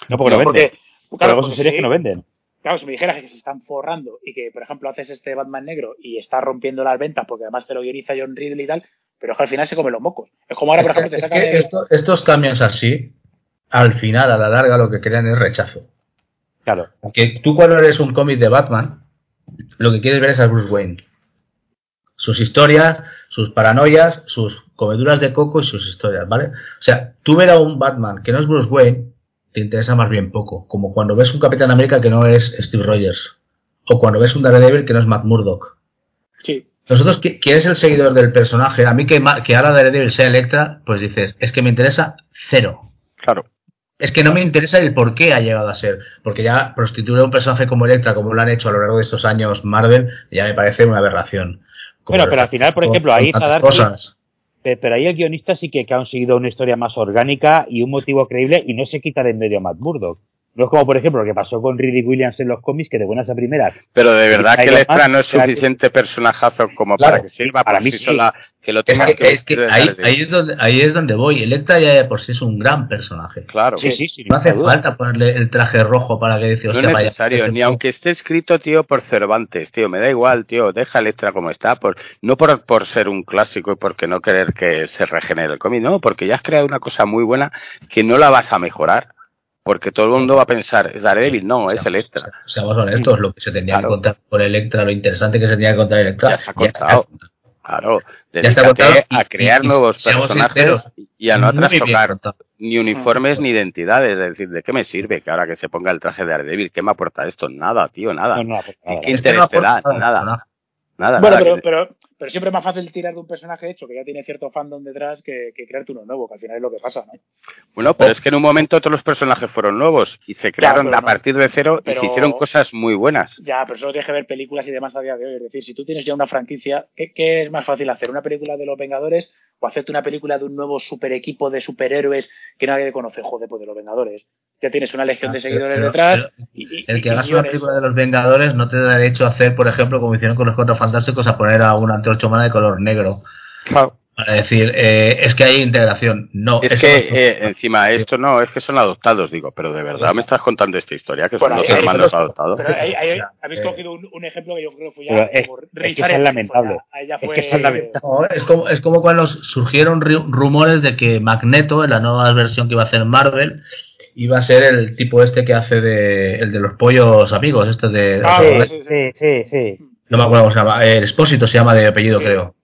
[SPEAKER 4] No, porque no, venden. claro, porque sería que no venden.
[SPEAKER 3] Claro, si me dijeras que se están forrando y que, por ejemplo, haces este Batman negro y está rompiendo las ventas porque además te lo guioniza John Riddle y tal, pero es que al final se come los mocos. Es como ahora, por ejemplo, te
[SPEAKER 2] sacan. estos cambios así, al final, a la larga, lo que crean es rechazo.
[SPEAKER 4] Claro.
[SPEAKER 2] Porque tú, cuando eres un cómic de Batman, lo que quieres ver es a Bruce Wayne sus historias, sus paranoias, sus comeduras de coco y sus historias, ¿vale? O sea, tú ver a un Batman que no es Bruce Wayne, te interesa más bien poco. Como cuando ves un Capitán América que no es Steve Rogers. O cuando ves un Daredevil que no es Matt Murdock.
[SPEAKER 3] Sí.
[SPEAKER 2] Nosotros, ¿quién es el seguidor del personaje? A mí que, que ahora Daredevil sea Electra, pues dices, es que me interesa cero.
[SPEAKER 1] Claro.
[SPEAKER 2] Es que no me interesa el por qué ha llegado a ser. Porque ya prostituir a un personaje como Electra, como lo han hecho a lo largo de estos años Marvel, ya me parece una aberración.
[SPEAKER 4] Bueno, pero al final, por ejemplo, ahí está cosas. Pero ahí el guionista sí que ha conseguido una historia más orgánica y un motivo creíble y no se quita de en medio a Matt Murdock. No es como, por ejemplo, lo que pasó con Riddick Williams en los cómics, que de buenas a primeras.
[SPEAKER 1] Pero de verdad que Electra no es suficiente personajazo como para que sirva para mí sola, que lo tenga
[SPEAKER 2] que, es que ahí, ahí, es donde, ahí es donde voy. Electra ya por sí es un gran personaje.
[SPEAKER 1] Claro.
[SPEAKER 2] Sí, sí, sí, no hace falta ponerle el traje rojo para que dice,
[SPEAKER 1] No es necesario, ni aunque esté escrito, tío, por Cervantes, tío. Me da igual, tío. Deja Electra como está. Por, no por, por ser un clásico y porque no querer que se regenere el cómic, no, porque ya has creado una cosa muy buena que no la vas a mejorar porque todo el mundo va a pensar, es Daredevil, no, es Electra.
[SPEAKER 2] Seamos honestos, lo que se tenía que contar por Electra, lo interesante que se tenía que contar Electra.
[SPEAKER 1] Ya está contado. Claro, dedícate a crear nuevos personajes y a no trastocar ni uniformes ni identidades. Es decir, ¿de qué me sirve que ahora que se ponga el traje de Daredevil? ¿Qué me aporta esto? Nada, tío, nada. ¿Qué interés te da? Nada. Nada,
[SPEAKER 3] bueno, pero, pero, pero, siempre es más fácil tirar de un personaje hecho que ya tiene cierto fandom detrás que, que crearte uno nuevo, que al final es lo que pasa, ¿no?
[SPEAKER 1] Bueno, pero es que en un momento todos los personajes fueron nuevos y se crearon a partir de cero y se hicieron cosas muy buenas.
[SPEAKER 3] Ya, pero solo tienes que ver películas y demás a día de hoy. Es decir, si tú tienes ya una franquicia, ¿qué, qué es más fácil hacer? ¿Una película de los Vengadores o hacerte una película de un nuevo super equipo de superhéroes que nadie conoce? Joder, pues de los Vengadores ya tienes una legión de ah, seguidores detrás.
[SPEAKER 2] el que hagas una película de los Vengadores no te da derecho a hacer, por ejemplo, como hicieron con los Cuatro Fantásticos, a poner a una antorcha humana de color negro. Claro. Para decir, eh, es que hay integración. No.
[SPEAKER 1] Es que eh, encima esto no, es que son adoptados, digo, pero de verdad me estás contando esta historia, que son los hermanos adoptados.
[SPEAKER 3] habéis cogido un, ejemplo que yo creo que fue ya
[SPEAKER 4] es, es, que es lamentable. es que es
[SPEAKER 2] lamentable. es, como, es como cuando surgieron rumores de que Magneto, en la nueva versión que iba a hacer Marvel, iba a ser el tipo este que hace de el de los pollos amigos, este de
[SPEAKER 4] ah, sí, sí, sí,
[SPEAKER 2] No me acuerdo cómo se llama, el Expósito se llama de apellido, creo.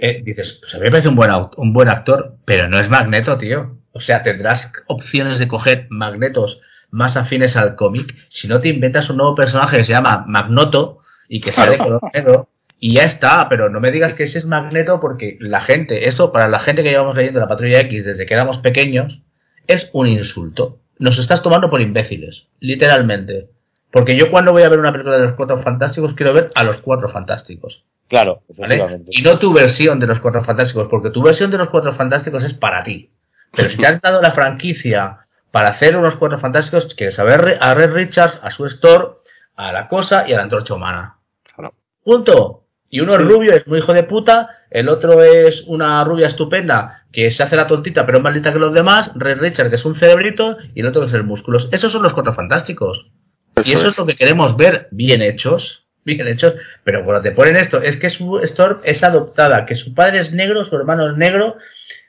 [SPEAKER 2] Eh, dices, pues a mí me parece un buen, un buen actor, pero no es Magneto, tío. O sea, tendrás opciones de coger magnetos más afines al cómic si no te inventas un nuevo personaje que se llama Magnoto y que sea de color negro y ya está, pero no me digas que ese es Magneto porque la gente, eso para la gente que llevamos leyendo la Patrulla X desde que éramos pequeños, es un insulto. Nos estás tomando por imbéciles, literalmente. Porque yo cuando voy a ver una película de los Cuatro Fantásticos quiero ver a los Cuatro Fantásticos.
[SPEAKER 4] Claro,
[SPEAKER 2] Y no tu versión de los Cuatro Fantásticos, porque tu versión de los Cuatro Fantásticos es para ti. Pero si te han dado la franquicia para hacer unos Cuatro Fantásticos, quieres saber a Red Richards, a su store, a la cosa y a la antorcha humana. Punto. Y uno es rubio, es muy hijo de puta, el otro es una rubia estupenda que se hace la tontita pero es maldita que los demás, Red Richard que es un cerebrito y el otro que es el músculos. Esos son los cuatro fantásticos. y eso es. lo que queremos ver bien hechos, bien hechos, pero cuando te ponen esto, es que su Storm es adoptada, que su padre es negro, su hermano es negro,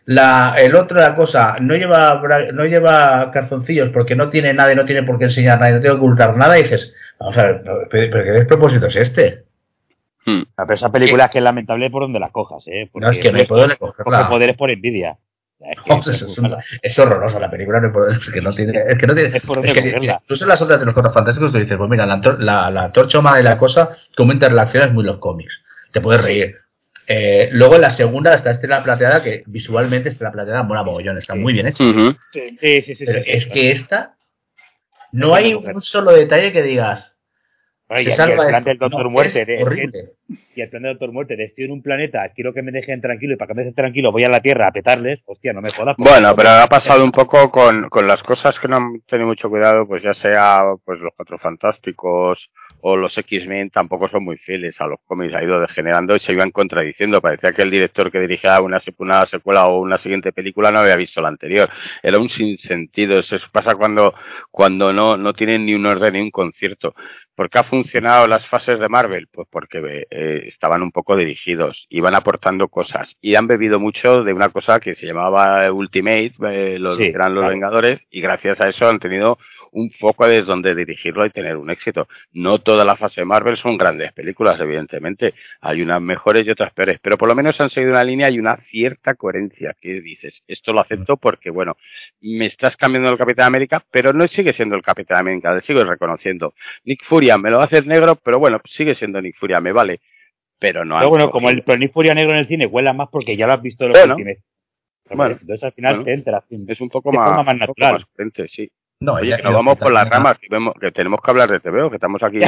[SPEAKER 2] la, el otro la cosa, no lleva, no lleva calzoncillos porque no tiene nada y no tiene por qué enseñar nada y no tiene que ocultar nada y dices, vamos a ver, pero, ¿qué despropósito es este?
[SPEAKER 4] Hmm. Pero esa película es que es lamentable por donde la cojas, ¿eh?
[SPEAKER 2] no, es que no hay poder cogerla.
[SPEAKER 4] Porque poder es por envidia.
[SPEAKER 2] Es, horrorosa la película, es que no tiene. Es que no tiene. Es por que, mira, tú en las otras de los cuatro fantásticos tú dices, pues mira, la, la, la torcha humana y la cosa, como interrelacionas muy los cómics. Te puedes reír. Eh, luego en la segunda está Estela Plateada, que visualmente Estela Plateada mola mogollón, está muy bien hecha.
[SPEAKER 4] sí, sí, sí, sí,
[SPEAKER 2] es que esta no hay un solo detalle que digas,
[SPEAKER 4] y, el plan del Doctor Muerte. y el plan del Doctor Muerte, estoy en un planeta, quiero que me dejen tranquilo y para que me dejen tranquilo voy a la Tierra a petarles, hostia, no me jodas.
[SPEAKER 1] Bueno, pero ha pasado un poco con, con las cosas que no han tenido mucho cuidado, pues ya sea pues los Cuatro Fantásticos o los X-Men tampoco son muy fieles a los cómics, ha ido degenerando y se iban contradiciendo. Parecía que el director que dirigía una, una secuela o una siguiente película no había visto la anterior. Era un sinsentido. Eso pasa cuando, cuando no, no tienen ni un orden ni un concierto. ¿Por qué ha funcionado las fases de Marvel? Pues porque eh, estaban un poco dirigidos, iban aportando cosas y han bebido mucho de una cosa que se llamaba Ultimate, eh, los eran los Vengadores, y gracias a eso han tenido un foco desde donde dirigirlo y tener un éxito. No toda la fase de Marvel son grandes películas, evidentemente. Hay unas mejores y otras peores, pero por lo menos han seguido una línea y una cierta coherencia. Que dices, esto lo acepto porque, bueno, me estás cambiando el Capitán América, pero no sigue siendo el Capitán América, le sigo reconociendo. Nick Furia me lo hacer negro, pero bueno, sigue siendo Nick Furia, me vale. Pero no
[SPEAKER 4] Pero bueno, como el Nick Furia negro en el cine huela más porque ya lo has visto en los Bueno, entonces al final te entra.
[SPEAKER 1] Es un poco más,
[SPEAKER 4] más natural.
[SPEAKER 1] sí. No, Oye, que nos vamos por las ramas, que, vemos, que tenemos que hablar de TVO, que estamos aquí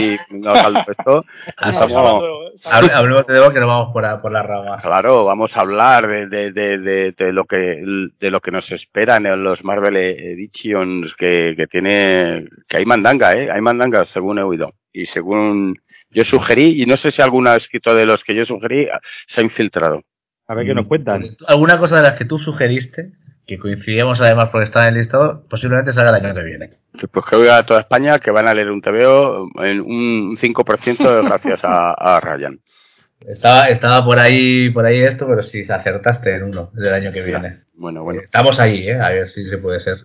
[SPEAKER 1] hablando de esto.
[SPEAKER 2] Hablemos de TVO que nos vamos por, por, las ramas.
[SPEAKER 1] Claro, vamos a hablar de, de, de, de, lo que de lo que nos esperan en los Marvel Editions, que, que tiene que hay mandanga, ¿eh? Hay mandanga, según he oído. Y según yo sugerí, y no sé si alguno ha escrito de los que yo sugerí, se ha infiltrado.
[SPEAKER 4] A ver qué nos cuentan.
[SPEAKER 2] ¿Alguna cosa de las que tú sugeriste? Que coincidimos además por estar en el listado, posiblemente salga el año que viene.
[SPEAKER 1] Pues que voy a toda España que van a leer un TVO en un 5% gracias a, Ryan.
[SPEAKER 2] Estaba, estaba por ahí por ahí esto, pero si acertaste en uno del año que viene.
[SPEAKER 1] Bueno, bueno.
[SPEAKER 2] Estamos ahí, ¿eh? a ver si se puede ser.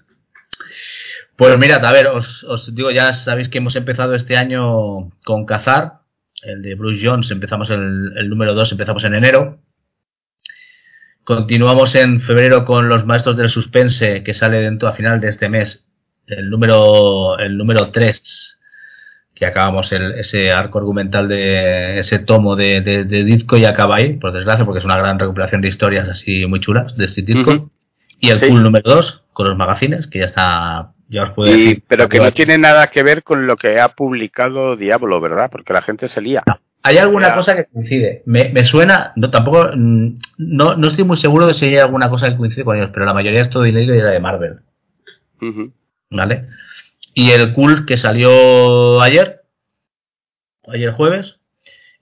[SPEAKER 2] Pues mirad, a ver, os, os digo, ya sabéis que hemos empezado este año con Cazar, el de Bruce Jones, empezamos el, el número 2, empezamos en enero. Continuamos en febrero con Los Maestros del Suspense, que sale dentro a final de este mes. El número, el número 3, que acabamos el, ese arco argumental de ese tomo de, de, Ditko y acaba ahí, por desgracia, porque es una gran recuperación de historias así muy chulas de este Ditko. Y el cool número 2, con los magazines, que ya está ya os puedo decir,
[SPEAKER 1] pero que no tiene nada que ver con lo que ha publicado Diablo, ¿verdad? Porque la gente se lía.
[SPEAKER 2] Hay alguna cosa que coincide. Me, suena, no tampoco, mm, no, no estoy muy seguro de si hay alguna cosa que coincide con ellos, pero la mayoría es todo dinero y era de Marvel. ¿Vale? Y el cool que salió ayer, ayer jueves,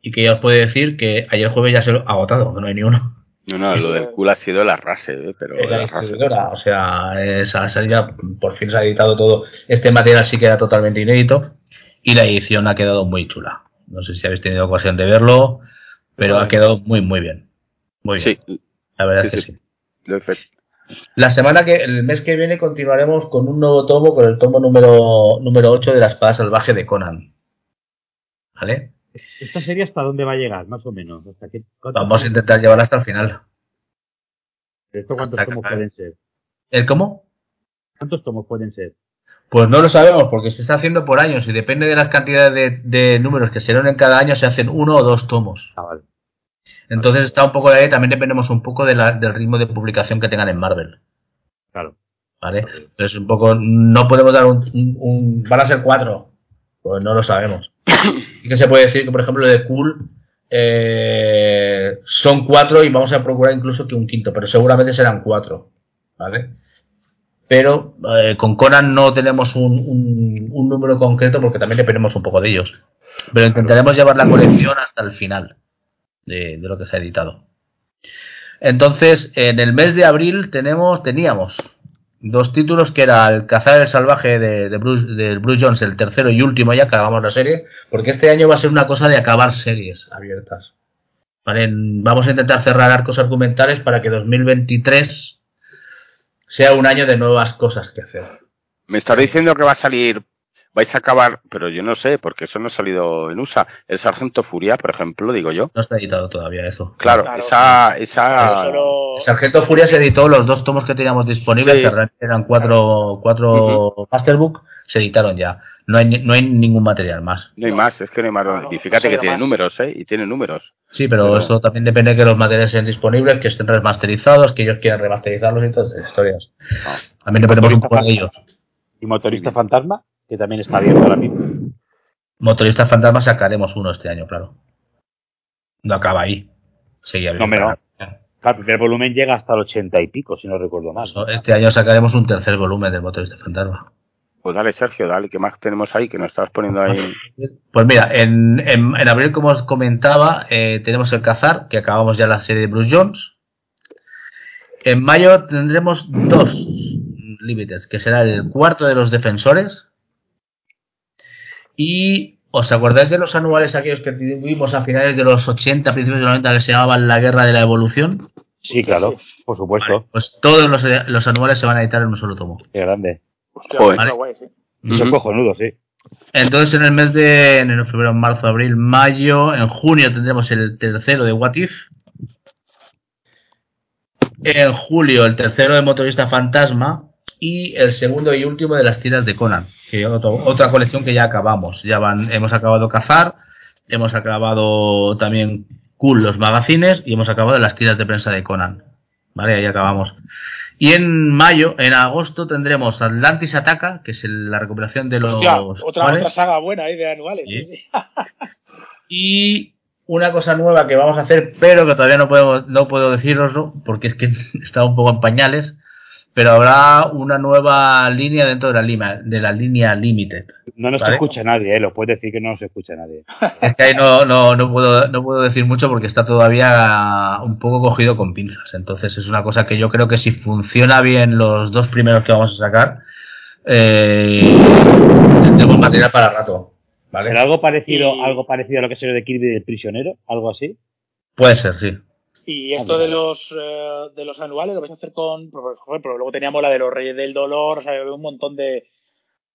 [SPEAKER 2] y que ya os puedo decir que ayer jueves ya se lo ha agotado, que no hay ni uno.
[SPEAKER 1] No, no, lo del cool ha sido la rase, ¿eh? pero
[SPEAKER 2] la, o sea, esa salida, por fin se ha editado todo. Este material sí queda totalmente inédito y la edición ha quedado muy chula. No sé si habéis tenido ocasión de verlo, pero ha quedado muy, muy bien. Muy bien. Sí. La verdad es que sí. La semana que, el mes que viene continuaremos con un nuevo tomo, con el tomo número, número 8 de la espada salvaje de Conan. ¿Vale?
[SPEAKER 4] ¿Esta serie hasta dónde va a llegar, más o menos?
[SPEAKER 2] Vamos a intentar llevarla hasta el final.
[SPEAKER 4] ¿Esto cuántos tomos pueden ser?
[SPEAKER 2] ¿El cómo?
[SPEAKER 4] ¿Cuántos tomos pueden ser?
[SPEAKER 2] Pues no lo sabemos porque se está haciendo por años y depende de las cantidades de, números que se en cada año, se hacen uno o dos tomos. Ah, vale. Entonces está un poco de ahí, también dependemos un poco de la, del ritmo de publicación que tengan en Marvel.
[SPEAKER 4] Claro.
[SPEAKER 2] ¿Vale? Entonces un poco, no podemos dar un, van a ser cuatro, pues no lo sabemos. y que se puede decir que por ejemplo de Cool eh, son cuatro y vamos a procurar incluso que un quinto, pero seguramente serán cuatro. ¿Vale? Pero eh, con Conan no tenemos un, número concreto porque también dependemos un poco de ellos. Pero intentaremos llevar la colección hasta el final de, lo que se ha editado. Entonces, en el mes de abril tenemos, teníamos dos títulos que era El cazar el salvaje de, Bruce, de Bruce Jones, el tercero y último ya que acabamos la serie, porque este año va a ser una cosa de acabar series abiertas. Vamos a intentar cerrar arcos argumentales para que 2023 sea un año de nuevas cosas que hacer.
[SPEAKER 1] Me estás diciendo que va a salir, vais a acabar, pero yo no sé, porque eso no ha salido en USA. El Sargento Furia, por ejemplo, digo yo.
[SPEAKER 2] No está editado todavía eso.
[SPEAKER 1] Claro, esa... esa...
[SPEAKER 2] El Sargento Furia se editó los dos tomos que teníamos disponibles, que eran cuatro, cuatro Masterbook, se editaron ya. No hay, no hay ningún material más.
[SPEAKER 1] No hay más, es que no hay más. y fíjate que tiene números, ¿eh? Y tiene números.
[SPEAKER 2] Sí, pero, eso también depende de que los materiales sean disponibles, que estén remasterizados, que ellos quieran remasterizarlos y todas esas historias. Ah. También dependemos un poco de ellos.
[SPEAKER 4] ¿Y Motorista Fantasma? Que también está abierto ahora mismo.
[SPEAKER 2] Motorista Fantasma sacaremos uno este año, claro. No acaba ahí. Seguía
[SPEAKER 4] no, pero, el primer volumen llega hasta el ochenta y pico, si no recuerdo mal.
[SPEAKER 2] Este año sacaremos un tercer volumen del Motorista Fantasma.
[SPEAKER 1] Pues dale, Sergio, dale, ¿qué más tenemos ahí que nos estás poniendo ahí?
[SPEAKER 2] Pues mira, en, en, abril, como os comentaba, eh, tenemos el Cazar, que acabamos ya la serie de Bruce Jones. En mayo tendremos dos límites, que será el cuarto de los defensores. Y ¿Os acordáis de los anuales aquellos que tuvimos a finales de los 80, principios de los 90, que se llamaban La Guerra de la Evolución?
[SPEAKER 4] Sí, claro, por supuesto.
[SPEAKER 2] pues todos los, los, anuales se van a editar en un solo tomo.
[SPEAKER 4] Qué grande.
[SPEAKER 3] Guay, sí.
[SPEAKER 4] Son cojonudos, sí.
[SPEAKER 2] Entonces, en el mes de enero, febrero, marzo, abril, mayo, en junio tendremos el tercero de What If. En julio, el tercero de Motorista Fantasma. Y el segundo y último de las tiras de Conan, que otra colección que ya acabamos. Ya van, hemos acabado Cazar, hemos acabado también Cool los magazines y hemos acabado las tiras de prensa de Conan. ¿vale? Ahí acabamos. Y en mayo, en agosto, tendremos Atlantis Ataca, que es la recuperación de los.
[SPEAKER 3] Hostia, otra, otra saga buena ahí de anuales.
[SPEAKER 2] y una cosa nueva que vamos a hacer, pero que todavía no puedo, no puedo deciroslo, porque es que está un poco en pañales, pero habrá una nueva línea dentro de la línea, de la línea Limited.
[SPEAKER 4] No nos escucha nadie, ¿eh? lo puedes decir que no nos escucha nadie.
[SPEAKER 2] Es que ahí no, no, no, puedo, no puedo decir mucho porque está todavía un poco cogido con pinzas. Entonces es una cosa que yo creo que si funciona bien los dos primeros que vamos a sacar, eh, tendremos material para rato. ¿vale?
[SPEAKER 4] algo parecido, algo parecido a lo que se ve de Kirby del prisionero? ¿Algo así?
[SPEAKER 2] Puede ser, sí.
[SPEAKER 3] Y esto de los eh, de los anuales lo vais a hacer con. Pero luego teníamos la de los Reyes del Dolor, o sea, un montón de,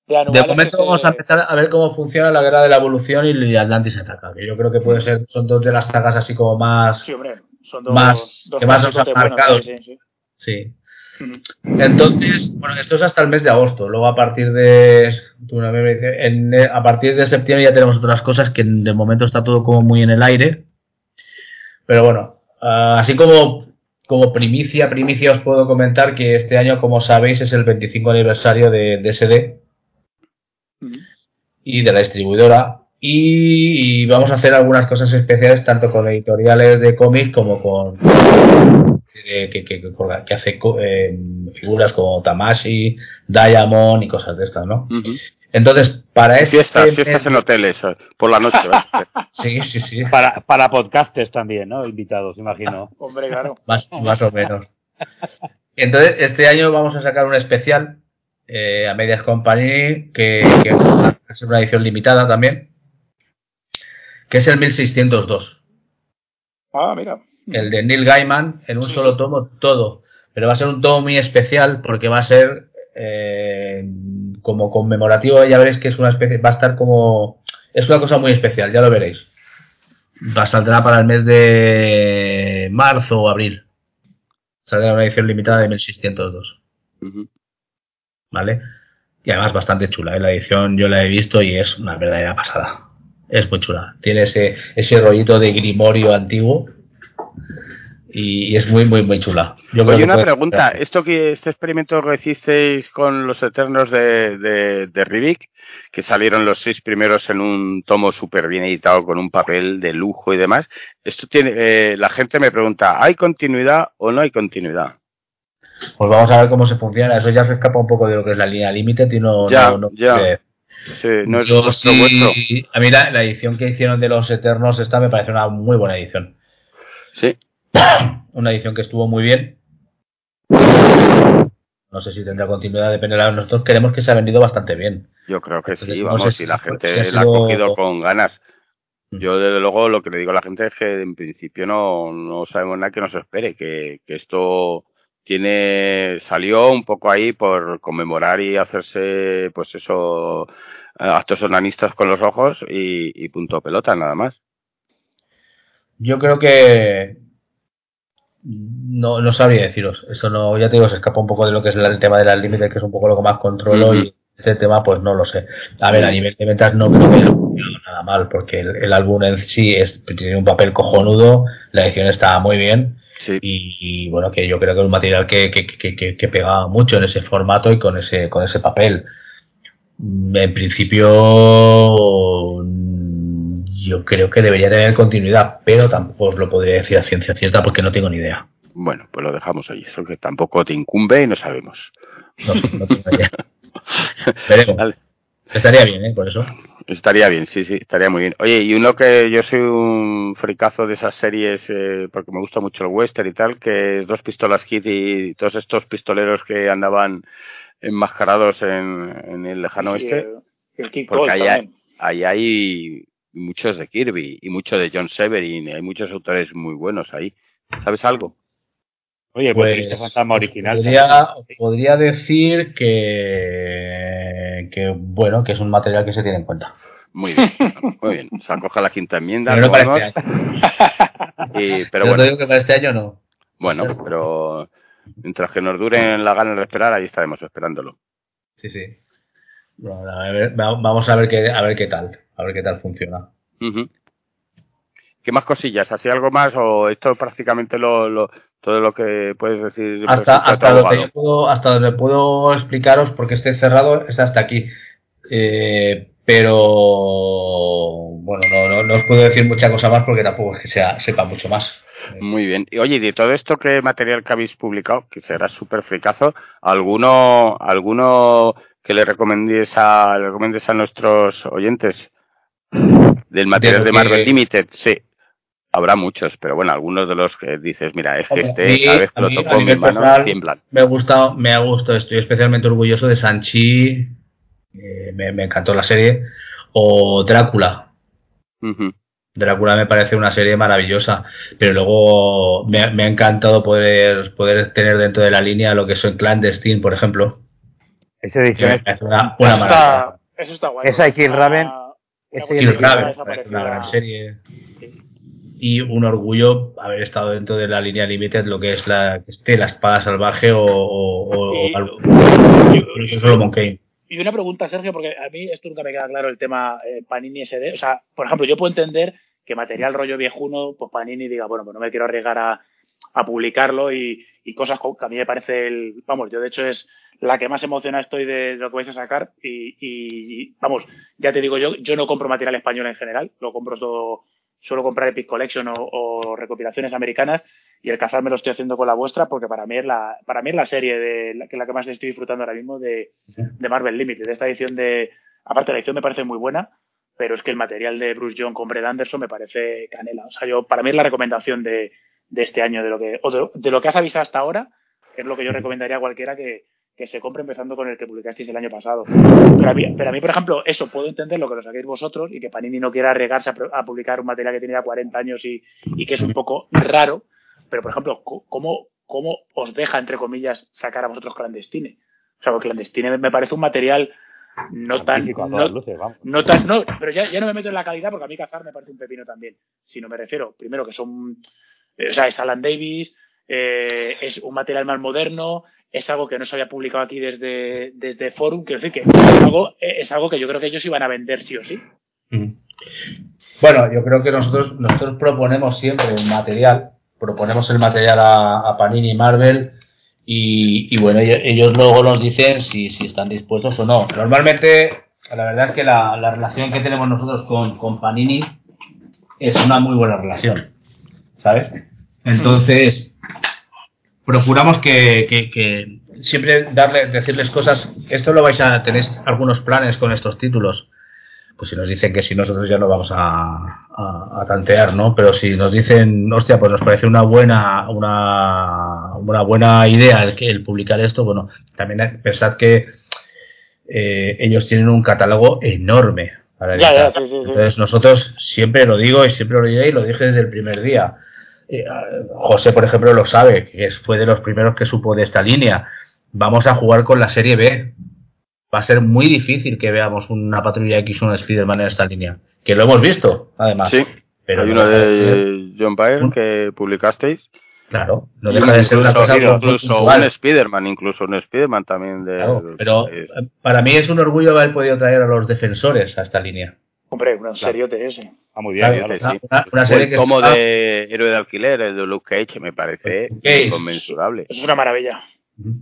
[SPEAKER 2] de anuales. De momento vamos a empezar a ver cómo funciona la Guerra de la Evolución y Atlantis Ataca, que yo creo que puede ser, son dos de las sagas así como más.
[SPEAKER 3] Sí, hombre, son dos.
[SPEAKER 2] Más, que más nos han marcado. sí. sí. sí. Entonces, bueno, esto es hasta el mes de agosto. Luego a partir de en, a partir de septiembre ya tenemos otras cosas que de momento está todo como muy en el aire. Pero bueno, Ah, así como, como primicia, primicia os puedo comentar que este año, como sabéis, es el 25 aniversario de DSD y de la distribuidora. Y, vamos a hacer algunas cosas especiales tanto con editoriales de cómics como con que, que, que, hace eh, figuras como Tamashi, Diamond y cosas de estas, ¿no? Entonces, para este
[SPEAKER 1] fiestas, fiestas en hoteles por la noche.
[SPEAKER 2] sí, sí, sí.
[SPEAKER 4] Para, para podcasters también, ¿no? Invitados, imagino.
[SPEAKER 3] Hombre, claro.
[SPEAKER 2] Más, más o menos. Entonces, este año vamos a sacar un especial eh, a Medias Company que, que es una edición limitada también, que es el 1602.
[SPEAKER 3] Ah, mira.
[SPEAKER 2] El de Neil Gaiman en un solo tomo, todo. Pero va a ser un tomo muy especial porque va a ser eh, como conmemorativo, ya veréis que es una especie, va a estar como, es una cosa muy especial, ya lo veréis. Va, saldrá para el mes de marzo o abril. Saldrá una edición limitada de 1602. ¿Vale? Y además bastante chula. ¿eh? La edición yo la he visto y es una verdadera pasada. Es muy chula. Tiene ese, ese rollito de grimorio antiguo y, es muy, muy, muy chula.
[SPEAKER 1] Yo Oye, una pregunta, esto que este experimento que hicisteis con los Eternos de, de, de Riddick, que salieron los seis primeros en un tomo súper bien editado con un papel de lujo y demás, esto tiene, eh, la gente me pregunta, ¿hay continuidad o no hay continuidad?
[SPEAKER 2] Pues vamos a ver cómo se funciona. Eso ya se escapa un poco de lo que es la línea límite y no,
[SPEAKER 1] ya, ya. Sí, no es vuestro,
[SPEAKER 2] A mí la, la, edición que hicieron de los Eternos esta me parece una muy buena edición.
[SPEAKER 1] Sí.
[SPEAKER 2] Una edición que estuvo muy bien. No sé si tendrá continuidad, depende de Nosotros queremos que se ha vendido bastante bien.
[SPEAKER 1] Yo creo que sí, vamos, si, la gente la ha cogido con ganas. Mm. Yo, desde luego, lo que le digo a la gente es que en principio no, no sabemos nada que nos espere, que, que esto tiene salió un poco ahí por conmemorar y hacerse, pues eso, actos onanistas con los ojos y, y punto pelota, nada más.
[SPEAKER 2] Yo creo que no, no sabría deciros. Eso no, ya te digo, se escapa un poco de lo que es el tema de las límites, que es un poco lo que más controlo y este tema pues no lo sé. A ver, a nivel de ventas no creo que haya nada mal, porque el, álbum en sí es, tiene un papel cojonudo, la edición está muy bien. Y, bueno, que yo creo que es un material que, que, que, que, pega mucho en ese formato y con ese, con ese papel. En principio, yo creo que debería tener continuidad, pero tampoco os lo podría decir a ciencia cierta porque no tengo ni idea.
[SPEAKER 1] Bueno, pues lo dejamos ahí, eso que tampoco te incumbe y no sabemos.
[SPEAKER 2] No, no tengo idea. Veremos. Estaría bien, ¿eh? Por eso.
[SPEAKER 1] Estaría bien, sí, sí, estaría muy bien. Oye, y uno que yo soy un fricazo de esas series, eh, porque me gusta mucho el western y tal, que es Dos Pistolas Kid y todos estos pistoleros que andaban enmascarados en, el lejano oeste. porque ahí ahí hay muchos de Kirby y muchos de John Severin, hay muchos autores muy buenos ahí. ¿Sabes algo?
[SPEAKER 4] Oye, pues, pues fantasma original.
[SPEAKER 2] Podría, podría, decir que, que, bueno, que es un material que se tiene en cuenta.
[SPEAKER 1] Muy bien, muy bien. Se acoja la quinta enmienda.
[SPEAKER 2] Pero no para este año.
[SPEAKER 1] y, pero bueno.
[SPEAKER 2] digo que para este año no.
[SPEAKER 1] Bueno, pero mientras que nos dure la gana de esperar, ahí estaremos esperándolo.
[SPEAKER 2] Sí, sí. Bueno, a ver, vamos a ver qué, a ver qué tal a ver qué tal funciona.
[SPEAKER 1] ¿Qué más cosillas? ¿Así algo más o esto prácticamente lo, todo lo que puedes decir.
[SPEAKER 2] Hasta, hasta, donde, puedo, hasta donde puedo explicaros, porque esté cerrado, es hasta aquí. Eh, pero bueno, no, no, os puedo decir mucha cosa más porque tampoco es que sea, sepa mucho más.
[SPEAKER 1] Muy bien. Y oye, de todo esto que material que habéis publicado, que será súper fricazo, ¿alguno, alguno que le recomendéis a, le recomendéis a nuestros oyentes del material de, Marvel Limited? Sí habrá muchos, pero bueno, algunos de los que dices, mira, es que este cada vez que lo toco en mi mano tiemblan.
[SPEAKER 2] Me ha gustado, me ha gustado, estoy especialmente orgulloso de Sanchi, eh, me, encantó la serie, o Drácula. Drácula me parece una serie maravillosa, pero luego me, ha encantado poder, poder tener dentro de la línea lo que son Clandestine, por ejemplo.
[SPEAKER 4] Esa edición
[SPEAKER 3] es una, una eso, está, eso está guay.
[SPEAKER 4] Esa Kill Raven.
[SPEAKER 2] Kill Raven, es una gran serie. Y un orgullo haber estado dentro de la línea Limited, lo que es la, este, la espada salvaje o, o,
[SPEAKER 3] y, una pregunta, Sergio, porque a mí esto nunca me queda claro el tema eh, Panini SD. O sea, por ejemplo, yo puedo entender que material rollo viejuno, pues Panini diga, bueno, pues no me quiero arriesgar a, a publicarlo y, y, cosas que a mí me parece el. Vamos, yo de hecho es la que más emocionada estoy de lo que vais a sacar y, y, vamos, ya te digo yo, yo no compro material español en general, lo compro todo suelo comprar Epic Collection o, recopilaciones americanas y el cazar me lo estoy haciendo con la vuestra porque para mí es la, para mí es la serie de la que, la que más estoy disfrutando ahora mismo de, de Marvel Limited. De esta edición de, aparte la edición me parece muy buena, pero es que el material de Bruce John con Brad Anderson me parece canela. O sea, yo, para mí es la recomendación de, de este año, de lo que, o de, lo que has avisado hasta ahora, es lo que yo recomendaría a cualquiera que, que se compre empezando con el que publicasteis el año pasado. Pero a, mí, pero a mí, por ejemplo, eso puedo entender lo que lo saquéis vosotros y que Panini no quiera arriesgarse a, publicar un material que tiene ya 40 años y, y, que es un poco raro. Pero, por ejemplo, ¿cómo, ¿cómo os deja, entre comillas, sacar a vosotros clandestine? O sea, porque clandestine me parece un material no tan no, tan no pero ya, ya no me meto en la calidad porque a mí cazar me parece un pepino también sino me refiero primero que son eh, o sea es Alan Davis eh, es un material más moderno es algo que no se había publicado aquí desde, desde Forum, quiero decir que es algo, es algo que yo creo que ellos iban a vender sí o sí.
[SPEAKER 2] Bueno, yo creo que nosotros, nosotros proponemos siempre un material, proponemos el material a, Panini y Marvel y, bueno, ellos luego nos dicen si, si están dispuestos o no. Normalmente, la verdad es que la, relación que tenemos nosotros con, con Panini es una muy buena relación, ¿sabes? Entonces, procuramos que, siempre darle, decirles cosas. Esto lo vais a tener algunos planes con estos títulos. Pues si nos dicen que si nosotros ya no vamos a, a, tantear, ¿no? Pero si nos dicen, hostia, pues nos parece una buena, una, una buena idea el, el publicar esto, bueno, también pensad que eh, ellos tienen un catálogo enorme para Entonces nosotros siempre lo digo y siempre lo diré y lo dije desde el primer día eh, José, por ejemplo, lo sabe, que fue de los primeros que supo de esta línea. Vamos a jugar con la serie B. Va a ser muy difícil que veamos una patrulla X o un Spider-Man en esta línea. Que lo hemos visto, además.
[SPEAKER 1] Sí, pero hay uno de John Byrne que publicasteis.
[SPEAKER 2] Claro, no deja de ser una cosa
[SPEAKER 1] incluso un Spider-Man, incluso un Spider-Man también. De,
[SPEAKER 2] pero para mí es un orgullo haber podido traer a los defensores a esta línea.
[SPEAKER 3] Hombre, un serio TS.
[SPEAKER 4] Ah, muy bien.
[SPEAKER 1] una, serie que como de héroe de alquiler, el de Luke Cage, me parece inconmensurable.
[SPEAKER 3] Es una maravilla.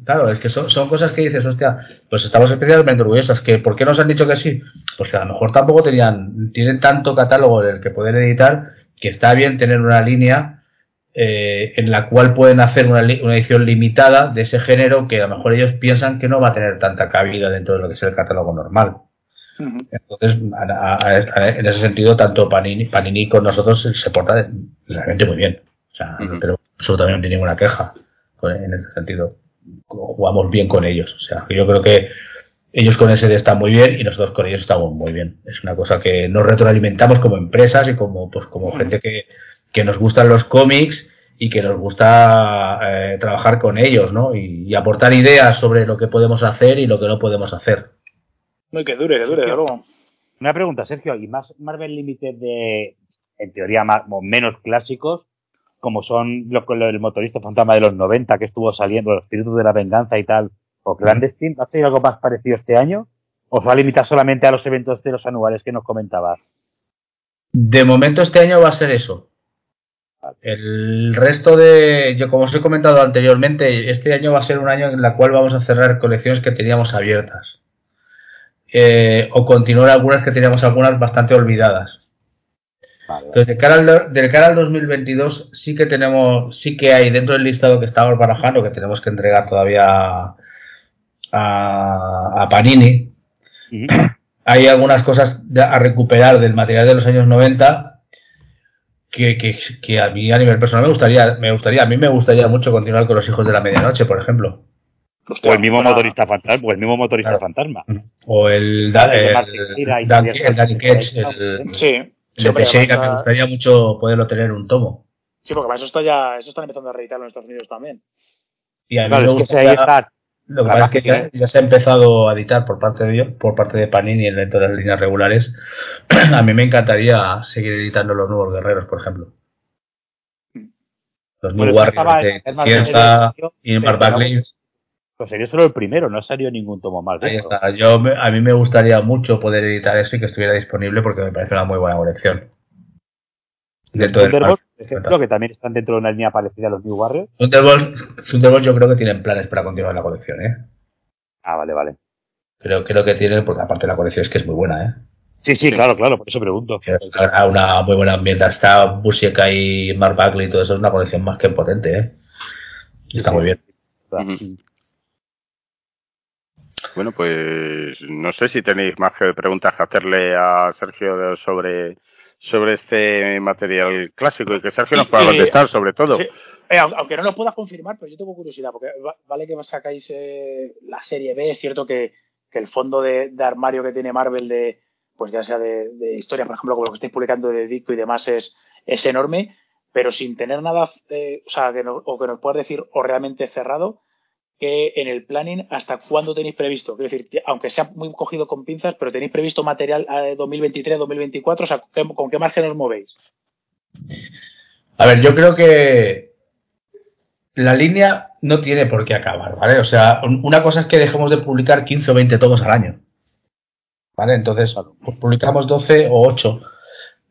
[SPEAKER 2] Claro, es que son, son, cosas que dices, hostia, pues estamos especialmente orgullosos. que ¿Por qué nos han dicho que sí? Pues que a lo mejor tampoco tenían, tienen tanto catálogo en el que poder editar que está bien tener una línea eh, en la cual pueden hacer una, una, edición limitada de ese género que a lo mejor ellos piensan que no va a tener tanta cabida dentro de lo que es el catálogo normal. Entonces, en ese sentido, tanto Panini, Panini con nosotros se porta realmente muy bien. O sea, no tenemos absolutamente ninguna queja en ese sentido. Jugamos bien con ellos. O sea, yo creo que ellos con SD están muy bien y nosotros con ellos estamos muy bien. Es una cosa que nos retroalimentamos como empresas y como, pues, como gente que, que nos gustan los cómics y que nos gusta eh, trabajar con ellos, ¿no? y, aportar ideas sobre lo que podemos hacer y lo que no podemos hacer.
[SPEAKER 3] No, que dure, que dure, de luego.
[SPEAKER 4] Una pregunta, Sergio, ¿y más Marvel Limited de, en teoría, más, menos clásicos, como son los lo del motorista fantasma de los 90 que estuvo saliendo, los espíritus de la venganza y tal, o Clandestine, ¿has tenido algo más parecido este año? ¿O se va a limitar solamente a los eventos de los anuales que nos comentabas?
[SPEAKER 2] De momento este año va a ser eso. El resto de, yo como os he comentado anteriormente, este año va a ser un año en el cual vamos a cerrar colecciones que teníamos abiertas. Eh, o continuar algunas que teníamos algunas bastante olvidadas. Entonces, de cara, al, de cara al 2022 sí que tenemos, sí que hay dentro del listado que estamos barajando, que tenemos que entregar todavía a, a Panini, hay algunas cosas a recuperar del material de los años 90 que, que, que, a mí a nivel personal me gustaría, me gustaría, a mí me gustaría mucho continuar con los hijos de la medianoche, por ejemplo.
[SPEAKER 4] O el mismo motorista fantasma, o el mismo motorista fantasma.
[SPEAKER 2] O el, el, Danny Ketch, el, sí. El de Teixeira, me gustaría mucho poderlo tener un tomo.
[SPEAKER 3] Sí, porque para eso está ya, eso están empezando a reeditarlo en Estados Unidos también.
[SPEAKER 2] Y a mí me gustaría, lo que pasa es que ya, se ha empezado a editar por parte de por parte de Panini en dentro de las líneas regulares. a mí me encantaría seguir editando los nuevos guerreros, por ejemplo. Los New Warriors de Ciencia y Mark
[SPEAKER 4] Pues sería solo el primero, no salió ningún tomo más.
[SPEAKER 2] Ahí está. Yo, a mí me gustaría mucho poder editar eso y que estuviera disponible porque me parece una muy buena colección.
[SPEAKER 4] Dentro del ejemplo, que también están dentro de una línea parecida a los New Warriors.
[SPEAKER 2] Thunderbolt, yo creo que tienen planes para continuar la colección, ¿eh?
[SPEAKER 4] Ah, vale, vale.
[SPEAKER 2] Pero creo que tienen, porque aparte la colección es que es muy buena, ¿eh?
[SPEAKER 4] Sí, sí, claro, claro, por eso pregunto.
[SPEAKER 2] Una, una muy buena ambiente. Está Busieka y Mark Bagley y todo eso es una colección más que potente, ¿eh? Está muy bien.
[SPEAKER 1] Bueno, pues no sé si tenéis más preguntas que hacerle a Sergio sobre sobre este material clásico y que Sergio nos pueda contestar sobre todo.
[SPEAKER 3] Eh, aunque no lo puedas confirmar, pero yo tengo curiosidad, porque vale que sacáis eh, la serie B, es cierto que, el fondo de, armario que tiene Marvel de, pues ya sea de, historia, por ejemplo, como lo que estáis publicando de Disco y demás, es, es enorme, pero sin tener nada, eh, o sea, que o que nos puedas decir o realmente cerrado, que en el planning hasta cuándo tenéis previsto. Quiero decir, aunque sea muy cogido con pinzas, pero tenéis previsto material a 2023, 2024, o sea, ¿con qué margen os movéis?
[SPEAKER 2] A ver, yo creo que la línea no tiene por qué acabar, ¿vale? O sea, una cosa es que dejemos de publicar 15 o 20 tomos al año. ¿Vale? Entonces, pues publicamos 12 o 8,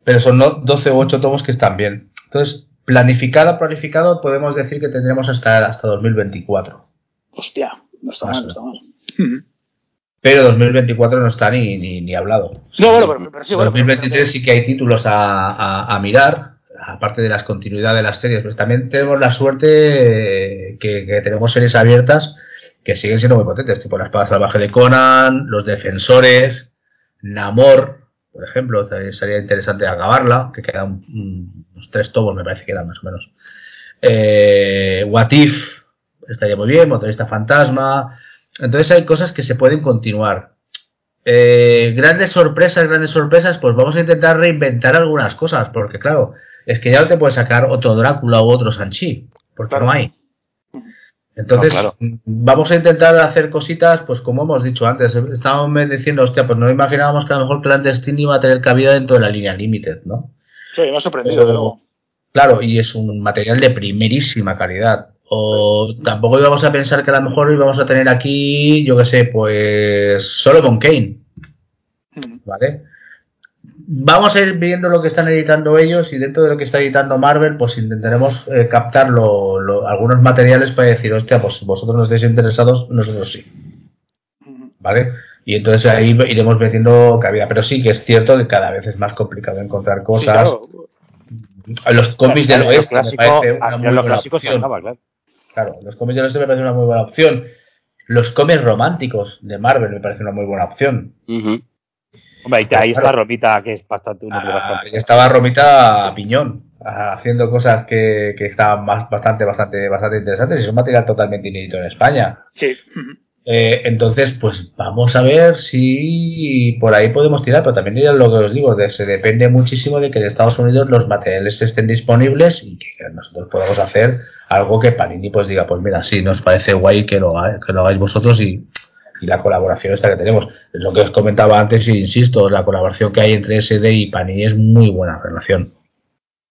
[SPEAKER 2] pero son 12 o 8 tomos que están bien. Entonces, planificado, planificado, podemos decir que tendremos hasta, hasta 2024.
[SPEAKER 3] Hostia, no está mal, no está mal.
[SPEAKER 2] Pero 2024 no está ni, ni, ni hablado.
[SPEAKER 3] No, bueno, pero, sí,
[SPEAKER 2] 2023 sí que hay títulos a, a, mirar, aparte de las continuidades de las series. Pues también tenemos la suerte que, que, tenemos series abiertas que siguen siendo muy potentes, tipo La Espada Salvaje de Conan, Los Defensores, Namor, por ejemplo, sería interesante acabarla, que quedan unos tres tomos, me parece que eran más o menos. Eh, What If, estaría muy bien, motorista fantasma. Entonces hay cosas que se pueden continuar. Eh, grandes sorpresas, grandes sorpresas, pues vamos a intentar reinventar algunas cosas, porque claro, es que ya no te puedes sacar otro Drácula u otro Sanchi, porque no hay. Entonces, vamos a intentar hacer cositas, pues como hemos dicho antes, estábamos diciendo, hostia, pues no imaginábamos que a lo mejor Clandestine iba a tener cabida dentro de la línea Limited, ¿no?
[SPEAKER 3] Sí, me ha sorprendido,
[SPEAKER 2] Claro, y es un material de primerísima calidad. O tampoco íbamos a pensar que a lo mejor íbamos a tener aquí, yo qué sé, pues Solomon Kane. Hmm. ¿Vale? Vamos a ir viendo lo que están editando ellos y dentro de lo que está editando Marvel, pues intentaremos eh, captar algunos materiales para decir, hostia, pues vosotros no estáis interesados, nosotros sí. Hmm. ¿Vale? Y entonces ahí iremos metiendo cabida. Pero sí que es cierto que cada vez es más complicado encontrar cosas. Los cómics del oeste me parece una muy buena opción. claro. Claro, los cómics de los me parece una muy buena opción. Los cómics románticos de Marvel me parece una muy buena opción.
[SPEAKER 4] Hombre, ahí está Romita, que es bastante
[SPEAKER 2] una ah, Estaba Romita Piñón, haciendo cosas que, que estaban más, bastante, bastante, bastante interesantes y es un material totalmente inédito en España.
[SPEAKER 3] Sí.
[SPEAKER 2] Eh, entonces, pues vamos a ver si por ahí podemos tirar, pero también ya lo que os digo, se depende muchísimo de que en Estados Unidos los materiales estén disponibles y que nosotros podamos hacer algo que Panini pues diga, pues mira, sí, nos parece guay que lo, que lo hagáis vosotros y, la colaboración esta que tenemos. Es lo que os comentaba antes y insisto, la colaboración que hay entre SD y Panini es muy buena relación.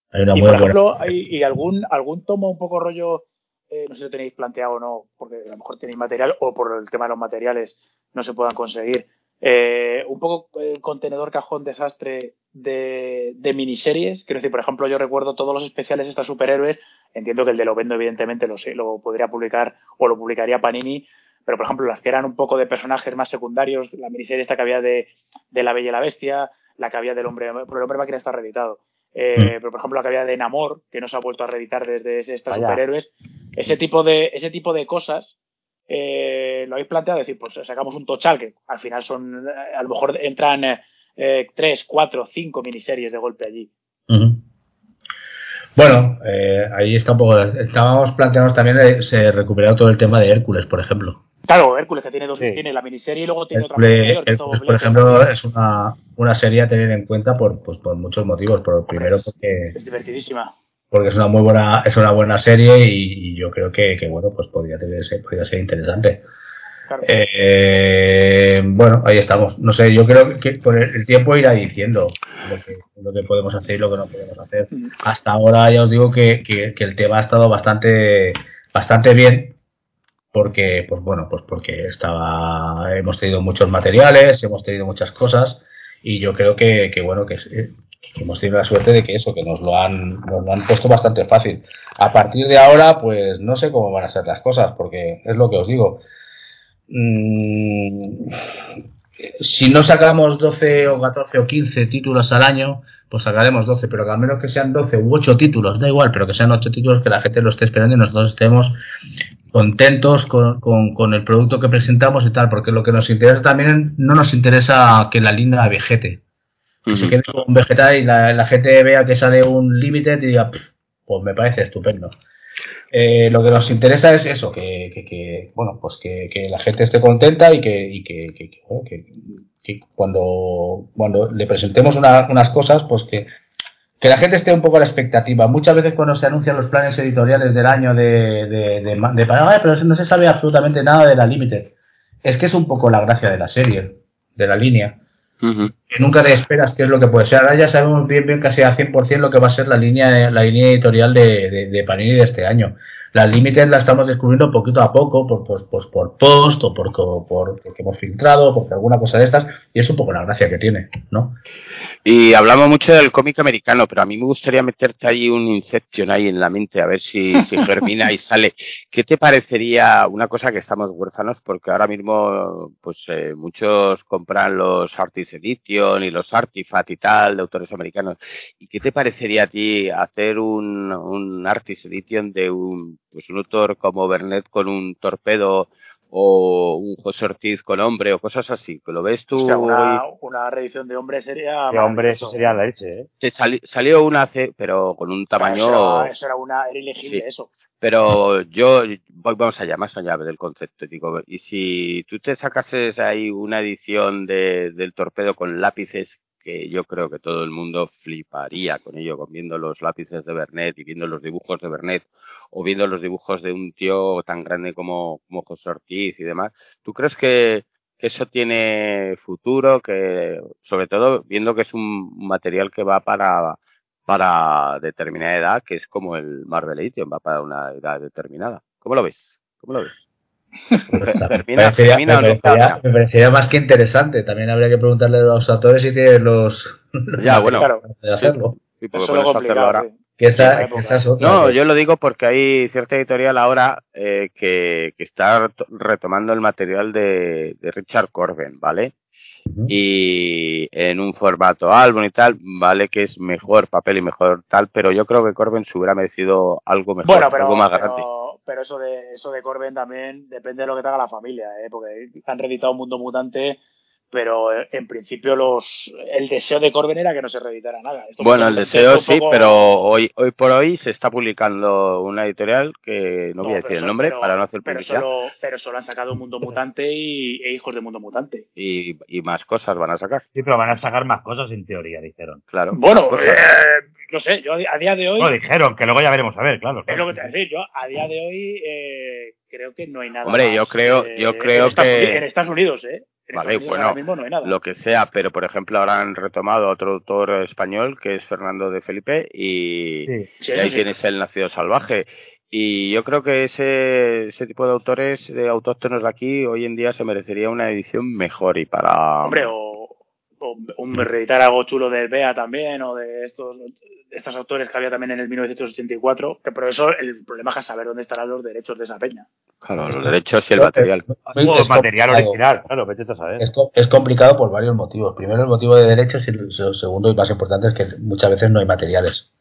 [SPEAKER 3] Hay una y, muy por ejemplo, ¿hay y algún, algún tomo un poco rollo eh, no sé si lo tenéis planteado o no, porque a lo mejor tenéis material o por el tema de los materiales no se puedan conseguir. Eh, un poco el contenedor cajón desastre de, miniseries. Quiero decir, por ejemplo, yo recuerdo todos los especiales de estos superhéroes. Entiendo que el de Lovendo, evidentemente, lo, sé, lo podría publicar o lo publicaría Panini. Pero, por ejemplo, las que eran un poco de personajes más secundarios, la miniserie esta que había de, de La Bella y la Bestia, la que había del hombre, pero el hombre máquina está reeditado. Eh, mm. Pero, por ejemplo, la que había de Namor, que no se ha vuelto a reeditar desde estos superhéroes. Ese tipo de, ese tipo de cosas eh, lo habéis planteado, decir, pues sacamos un tochal que al final son, a lo mejor entran eh, tres, cuatro, cinco miniseries de golpe allí.
[SPEAKER 2] Bueno, eh, ahí está un poco. Estábamos planteando también se recuperado todo el tema de Hércules, por ejemplo.
[SPEAKER 3] Claro, Hércules que tiene dos, tiene la miniserie y luego tiene otra.
[SPEAKER 2] Hércules, por ejemplo, es una, una serie a tener en cuenta por, pues, por muchos motivos. Por primero porque
[SPEAKER 3] es divertidísima.
[SPEAKER 2] Porque es una muy buena, es una buena serie y, yo creo que, que, bueno, pues podría tener, podría ser interesante. Eh, bueno, ahí estamos. No sé, yo creo que por el tiempo irá diciendo lo que, lo que podemos hacer y lo que no podemos hacer. Mm. Hasta ahora ya os digo que, que, el tema ha estado bastante, bastante bien porque, pues bueno, pues porque estaba, hemos tenido muchos materiales, hemos tenido muchas cosas y yo creo que, que bueno, que, hemos tenido la suerte de que eso, que nos lo han, nos lo han puesto bastante fácil. A partir de ahora, pues no sé cómo van a ser las cosas, porque es lo que os digo. Mm, si no sacamos 12 o 14 o 15 títulos al año, pues sacaremos 12, pero al menos que sean 12 u 8 títulos, da igual, pero que sean 8 títulos que la gente lo esté esperando y nosotros estemos contentos con, con, el producto que presentamos y tal, porque lo que nos interesa también no nos interesa que la línea vegete. Que quede con un vegetal y la, la, gente vea que sale un limited y diga, pues me parece estupendo. Eh, lo que nos interesa es eso, que, que, bueno, pues que, que, la gente esté contenta y que, y que, cuando, cuando le presentemos unas cosas, pues que, que la gente esté un poco a la expectativa. Muchas veces cuando se anuncian los planes editoriales del año de, de, de, de pero no se sabe absolutamente nada de la límite. Es que es un poco la gracia de la serie, de la línea que nunca te esperas qué es lo que puede ser. Ahora ya sabemos bien, bien casi a 100% lo que va a ser la línea, la línea editorial de, de, de Panini de este año. Las límites la estamos descubriendo poquito a poco, por, pues, pues, por post o por, por, porque hemos filtrado, porque alguna cosa de estas, y es un poco la gracia que tiene, ¿no?
[SPEAKER 1] Y hablamos mucho del cómic americano, pero a mí me gustaría meterte ahí un Inception ahí en la mente, a ver si, si germina y sale. ¿Qué te parecería una cosa que estamos huérfanos? Porque ahora mismo, pues eh, muchos compran los Artist Edition y los Artifact y tal, de autores americanos. ¿Y qué te parecería a ti hacer un, un Artist Edition de un pues un autor como Bernet con un torpedo o un José Ortiz con hombre o cosas así, que lo ves tú.
[SPEAKER 3] una, una, reedición de hombre sería.
[SPEAKER 4] De hombre, eso sería la leche,
[SPEAKER 1] ¿eh? salió una, pero con un tamaño.
[SPEAKER 3] eso, era, una, era ilegible, eso.
[SPEAKER 1] Pero yo, vamos allá, más allá del concepto, digo, y si tú te sacases ahí una edición de, del torpedo con lápices que yo creo que todo el mundo fliparía con ello, con viendo los lápices de Bernet y viendo los dibujos de Bernet o viendo los dibujos de un tío tan grande como, como José Ortiz y demás. ¿Tú crees que, eso tiene futuro? Que, sobre todo, viendo que es un material que va para, para determinada edad, que es como el Marvel Edition, va para una edad determinada. ¿Cómo lo ves? ¿Cómo lo ves?
[SPEAKER 2] me, parecería, más que interesante. También habría que preguntarle a los autores si tienen los.
[SPEAKER 1] ya, bueno,
[SPEAKER 2] de hacerlo.
[SPEAKER 1] Sí, hacerlo ahora.
[SPEAKER 2] No,
[SPEAKER 1] yo lo digo porque hay cierta editorial ahora eh, que, que, está retomando el material de, de Richard Corben, ¿vale? Y en un formato álbum y tal, vale que es mejor papel y mejor tal, pero yo creo que Corben se hubiera merecido algo mejor, algo más grande
[SPEAKER 3] pero eso de eso de Corben también depende de lo que te haga la familia, ¿eh? porque han reeditado Mundo Mutante pero eh, en principio los el deseo de Corben era que no se reeditara nada.
[SPEAKER 1] bueno, el deseo sí, pero hoy hoy por hoy se está publicando una editorial que no, voy a decir el nombre para no hacer
[SPEAKER 3] publicidad. Pero solo, pero solo han sacado Mundo Mutante y, e Hijos de Mundo Mutante.
[SPEAKER 1] Y, y, más cosas van a sacar.
[SPEAKER 4] Sí, pero van a sacar más cosas en teoría, dijeron.
[SPEAKER 1] Claro.
[SPEAKER 3] Bueno, eh, no sé, yo a día de hoy...
[SPEAKER 4] No, dijeron, que luego ya veremos a ver, claro.
[SPEAKER 3] Es lo que te voy a decir, yo a día de hoy eh, creo que no hay nada
[SPEAKER 1] Hombre, yo creo, yo creo que...
[SPEAKER 3] en Estados Unidos, ¿eh?
[SPEAKER 1] Vale, bueno, lo que sea, pero por ejemplo ahora han retomado otro autor español que es Fernando de Felipe y, ahí tienes el Nacido Salvaje. Y yo creo que ese, ese tipo de autores de autóctonos de aquí hoy en día se merecería una edición mejor y para...
[SPEAKER 3] Hombre, o un reeditar algo chulo del BEA también, o de estos, estos autores que había también en el 1984, que por eso el problema es saber dónde estarán los derechos de esa peña.
[SPEAKER 1] Claro, los derechos y el material.
[SPEAKER 4] el material original, claro, vete a saber.
[SPEAKER 2] Es, complicado por varios motivos. Primero, el motivo de derechos y el segundo y más importante es que muchas veces no hay materiales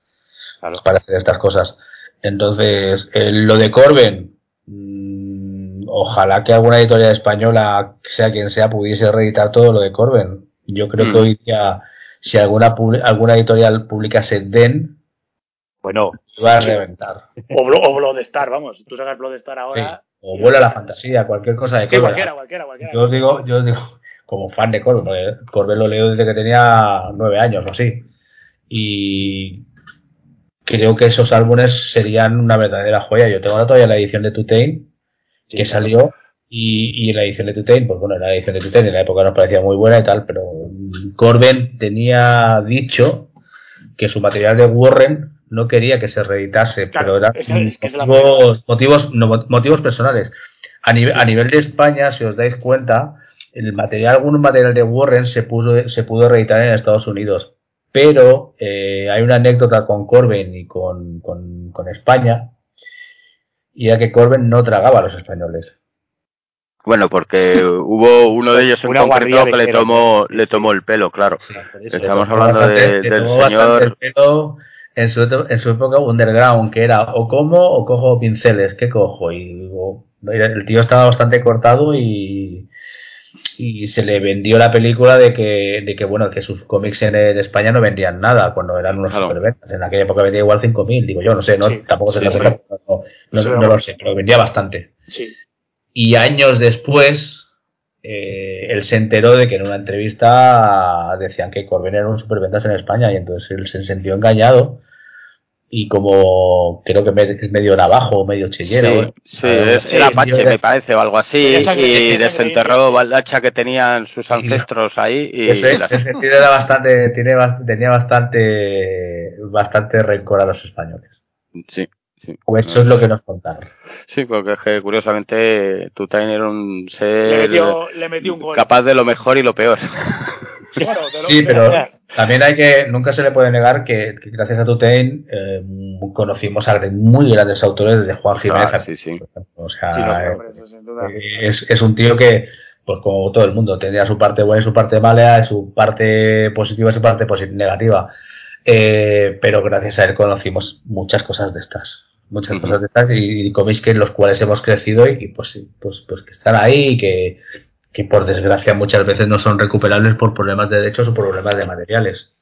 [SPEAKER 2] para hacer estas cosas. Entonces, lo de Corben, mm, ojalá que alguna editorial española, sea quien sea, pudiese reeditar todo lo de Corben. Yo creo que mm. hoy día, si alguna, alguna editorial publicase Den,
[SPEAKER 4] bueno,
[SPEAKER 2] va a reventar.
[SPEAKER 3] O, o Bloodstar, vamos. Tú sacas Bloodstar ahora.
[SPEAKER 2] O vuela la fantasía, cualquier cosa de
[SPEAKER 3] sí, cualquiera, cualquiera, cualquiera.
[SPEAKER 2] Yo os digo, yo os digo, como fan de Corben, Corben lo leo desde que tenía nueve años o así. Y creo que esos álbumes serían una verdadera joya. Yo tengo todavía la edición de Tutain que salió y, y, la edición de Tutain, pues bueno, la edición de Tutain en la época nos parecía muy buena y tal, pero Corben tenía dicho que su material de Warren no quería que se reeditase, pero eran motivos, motivos, personales. A nivel, a nivel de España, si os dais cuenta, el material, algún material de Warren se, puso, se pudo reeditar en Estados Unidos, pero eh, hay una anécdota con Corben y con, con, España, y era que Corben no tragaba a los españoles.
[SPEAKER 1] Bueno, porque hubo uno de ellos en concreto que le tomó, le tomó el pelo, claro. Estamos hablando del señor.
[SPEAKER 2] en, su, en su época underground, que era o como o cojo pinceles, ¿qué cojo? Y el tío estaba bastante cortado y, y se le vendió la película de que, de que bueno, que sus cómics en, España no vendían nada cuando eran unos superventas. En aquella época vendía igual 5.000, digo yo, no sé, no, tampoco se lo no, no, lo sé, pero vendía bastante. Y años después, eh, él se enteró de que en una entrevista decían que Corben era un superventas en España y entonces él se sintió engañado y como creo que es medio navajo, medio chillero.
[SPEAKER 1] Sí, es el Apache, me parece, o algo así, y desenterró el hacha que tenían sus ancestros ahí. Y
[SPEAKER 2] ese, era bastante, tiene, tenía bastante, bastante rencor a los españoles.
[SPEAKER 1] Sí. Sí.
[SPEAKER 2] O eso es lo que nos contaron.
[SPEAKER 1] Sí, porque es que curiosamente Tutain era un ser capaz de lo mejor y lo peor.
[SPEAKER 2] sí, pero también hay que, nunca se le puede negar que, gracias a Tutain eh, conocimos a muy grandes autores desde Juan Jiménez. O sea, es, es un tío que, pues como todo el mundo, tendría su parte buena y su parte mala, su parte positiva y su parte negativa. Eh, pero gracias a él conocimos muchas cosas de estas muchas cosas de estas y, y cómics que en los cuales hemos crecido y, pues, pues, pues que están ahí y que, que por desgracia muchas veces no son recuperables por problemas de derechos o problemas de materiales.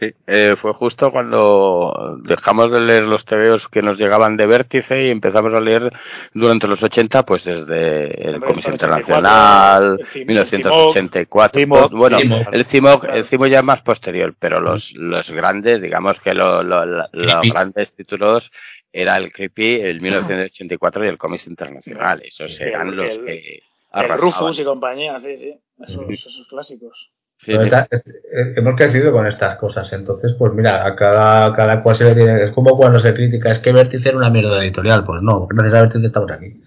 [SPEAKER 1] Sí, eh, fue justo cuando dejamos de leer los TVOs que nos llegaban de vértice y empezamos a leer durante los 80, pues desde el Comisión Internacional, 1984. Pues, bueno, el CIMOC, el CIMOC ya es más posterior, pero los, los grandes, digamos que los grandes títulos era el Creepy, el 1984 y el Comisión Internacional. Esos eran los que
[SPEAKER 3] el Rufus y compañía, sí, sí. Esos, clásicos.
[SPEAKER 2] hemos crecido con estas cosas, entonces, pues mira, a cada, cada cual se le tiene. Es como cuando se critica, es que Vértice era una mierda editorial. Pues no, gracias a Vértice estamos aquí.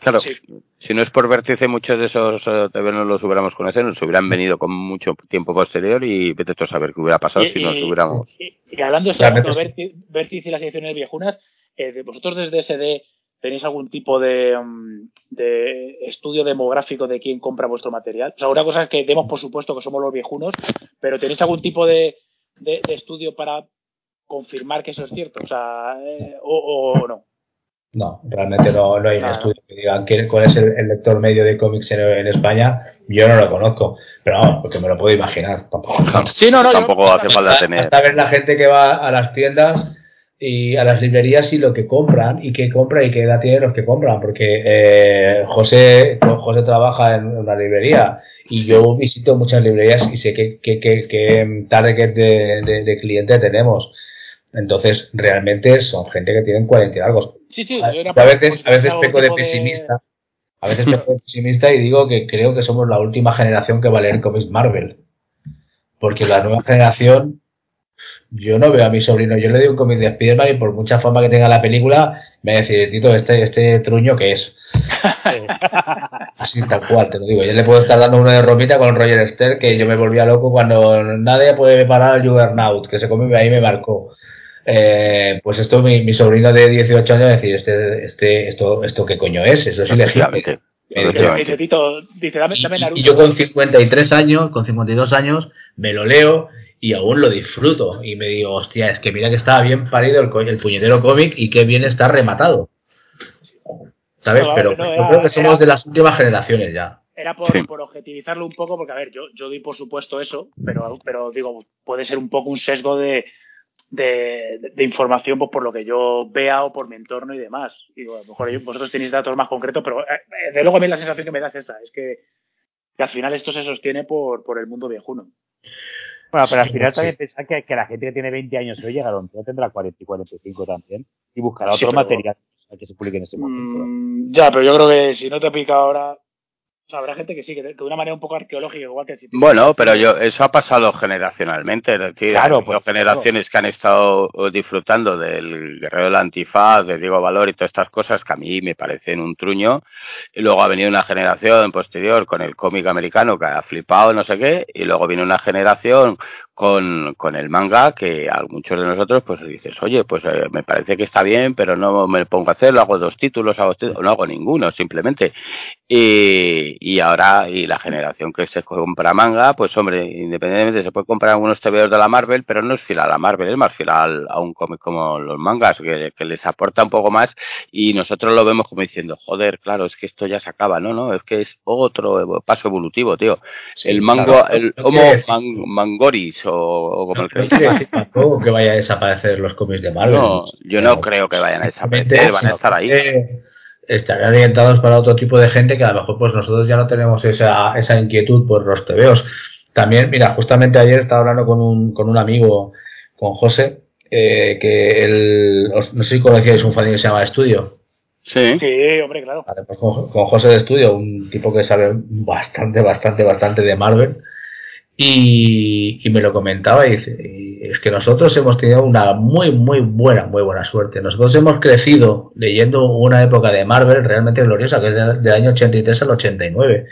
[SPEAKER 1] Claro, si no es por Vértice, muchos de esos eh, TV no los hubiéramos conocido, nos hubieran venido con mucho tiempo posterior y vete tú a saber qué hubiera pasado si nos hubiéramos.
[SPEAKER 3] Y, hablando de Vértice, y las ediciones viejunas, eh, vosotros desde SD ¿Tenéis algún tipo mm, de, estudio demográfico de quién compra vuestro material? O sea, una cosa es que demos por supuesto que somos los viejunos, pero ¿tenéis algún tipo de, estudio para confirmar que eso es cierto? O sea, eh, o, no.
[SPEAKER 2] No, realmente no, hay un estudio que digan cuál es el, lector medio de cómics en, España. Yo no lo conozco, pero vamos, porque me lo puedo imaginar. Tampoco,
[SPEAKER 1] sí, no, no, tampoco hace falta tener.
[SPEAKER 2] Hasta ver la gente que va a las tiendas y a las librerías y lo que compran y qué compran y qué edad tienen los que compran porque eh, José José trabaja en una librería y yo visito muchas librerías y sé qué que, que, que target de, de, cliente tenemos. Entonces realmente son gente que tienen 40 y algo.
[SPEAKER 3] Sí, sí,
[SPEAKER 2] a, veces a veces peco de pesimista a veces peco de pesimista y digo que creo que somos la última generación que va a leer cómics Marvel porque la nueva generación Yo no veo a mi sobrino, yo le doy un cómic de Spiderman y por mucha fama que tenga la película, me va a decir, Tito, este, este truño que es. Así tal cual, te lo digo. Yo le puedo estar dando uno de ropita con Roger Stern, que yo me volvía loco cuando nadie puede parar al Juggernaut, que se come ahí me marcó. Eh, pues esto mi, mi, sobrino de 18 años decir, este, este, esto, esto qué coño es, eso es ilegítimo. Y yo con 53 años, con 52 años, me lo leo y aún lo disfruto. Y me digo, hostia, es que mira que estaba bien parido el, el puñetero cómic y que bien está rematado. ¿Sabes? Pero yo creo que somos de las últimas generaciones ya.
[SPEAKER 3] Era por, por, objetivizarlo un poco, porque a ver, yo, yo doy por supuesto eso, pero, pero digo, puede ser un poco un sesgo de, de, información pues, por lo que yo vea o por mi entorno y demás. Y a lo mejor vosotros tenéis datos más concretos, pero eh, eh, de luego a mí la sensación que me da es esa, es que, al final esto se sostiene por, por el mundo viejuno.
[SPEAKER 4] Bueno, pero al final también pensar que, que, la gente que tiene 20 años hoy llegaron, ya tendrá 40 y 45 también, y buscará otro material que se publique en ese momento.
[SPEAKER 3] Mm, ya, pero yo creo que si no te pica ahora, habrá gente que sí, que de una manera un poco arqueológica, igual que
[SPEAKER 1] Bueno, pero yo eso ha pasado generacionalmente, es decir, hay pues, generaciones que han estado disfrutando del Guerrero del Antifaz, de Diego Valor y todas estas cosas que a mí me parecen un truño, y luego ha venido una generación posterior con el cómic americano que ha flipado, no sé qué, y luego viene una generación con, con el manga que a muchos de nosotros pues dices, oye, pues eh, me parece que está bien, pero no me pongo a hacerlo, hago dos títulos, hago no hago ninguno, simplemente. Y, y ahora, y la generación que se compra manga, pues hombre, independientemente se puede comprar algunos TVOs de la Marvel, pero no es fiel a la Marvel, es más fiel a un cómic como los mangas, que, que, les aporta un poco más y nosotros lo vemos como diciendo, joder, claro, es que esto ya se acaba, no, no, es que es otro paso evolutivo, tío. el mango, el Homo Mangoris o, como el
[SPEAKER 2] que que vaya a desaparecer los cómics de Marvel.
[SPEAKER 1] No, yo no creo que vayan a desaparecer, van a estar ahí.
[SPEAKER 2] Estarían orientados para otro tipo de gente que a lo mejor pues nosotros ya no tenemos esa, esa inquietud por los tebeos. También, mira, justamente ayer estaba hablando con un, con un amigo, con José, eh, que el, no sé si conocíais un fan que se llama Estudio.
[SPEAKER 3] Sí. Sí, hombre, claro.
[SPEAKER 2] pues con, con, José de Estudio, un tipo que sabe bastante, bastante, bastante de Marvel. Y, me lo comentaba y dice, es que nosotros hemos tenido una muy, muy buena, muy buena suerte. Nosotros hemos crecido leyendo una época de Marvel realmente gloriosa, que es del año 83 al 89,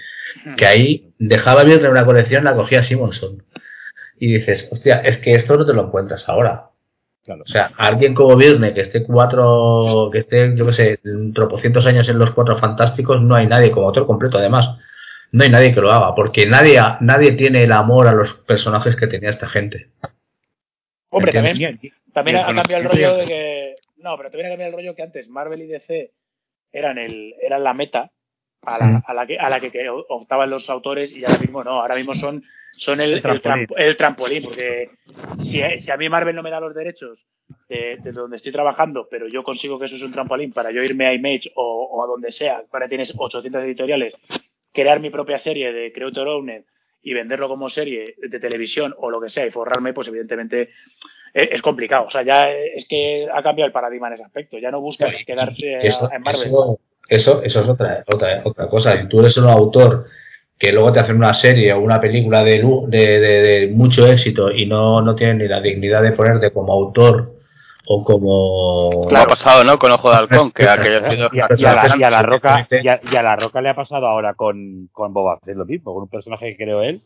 [SPEAKER 2] que ahí dejaba bien una colección, la cogía Simonson. Y dices, hostia, es que esto no te lo encuentras ahora. O sea, alguien como Virne que esté cuatro, que esté, yo qué sé, tropocientos años en los cuatro fantásticos, no hay nadie como autor completo además no hay nadie que lo haga, porque nadie, nadie tiene el amor a los personajes que tenía esta gente.
[SPEAKER 3] Hombre, también, también ha cambiado el rollo de que. No, pero también ha cambiado el rollo que antes Marvel y DC eran, el, eran la meta a la, mm. a la, que, a la que optaban los autores y ahora mismo no, ahora mismo son, son el, el, trampolín. porque si, si, a mí Marvel no me da los derechos de, de, donde estoy trabajando, pero yo consigo que eso es un trampolín para yo irme a Image o, o a donde sea, para tienes 800 editoriales crear mi propia serie de Creator Owned y venderlo como serie de televisión o lo que sea y forrarme, pues evidentemente e-, es, complicado. O sea, ya es que ha cambiado el paradigma en ese aspecto. Ya no buscas quedarse en Marvel.
[SPEAKER 2] Eso, eso, es otra, otra, otra cosa. Tú eres un autor que luego te hacen una serie o una película de, de, de, mucho éxito y no, no tienen ni la dignidad de ponerte como autor o como
[SPEAKER 1] ha pasado no con ojo de halcón que
[SPEAKER 4] y, a, la, roca y a, la roca le ha pasado ahora con, con Boba Fett lo mismo con un personaje que creo él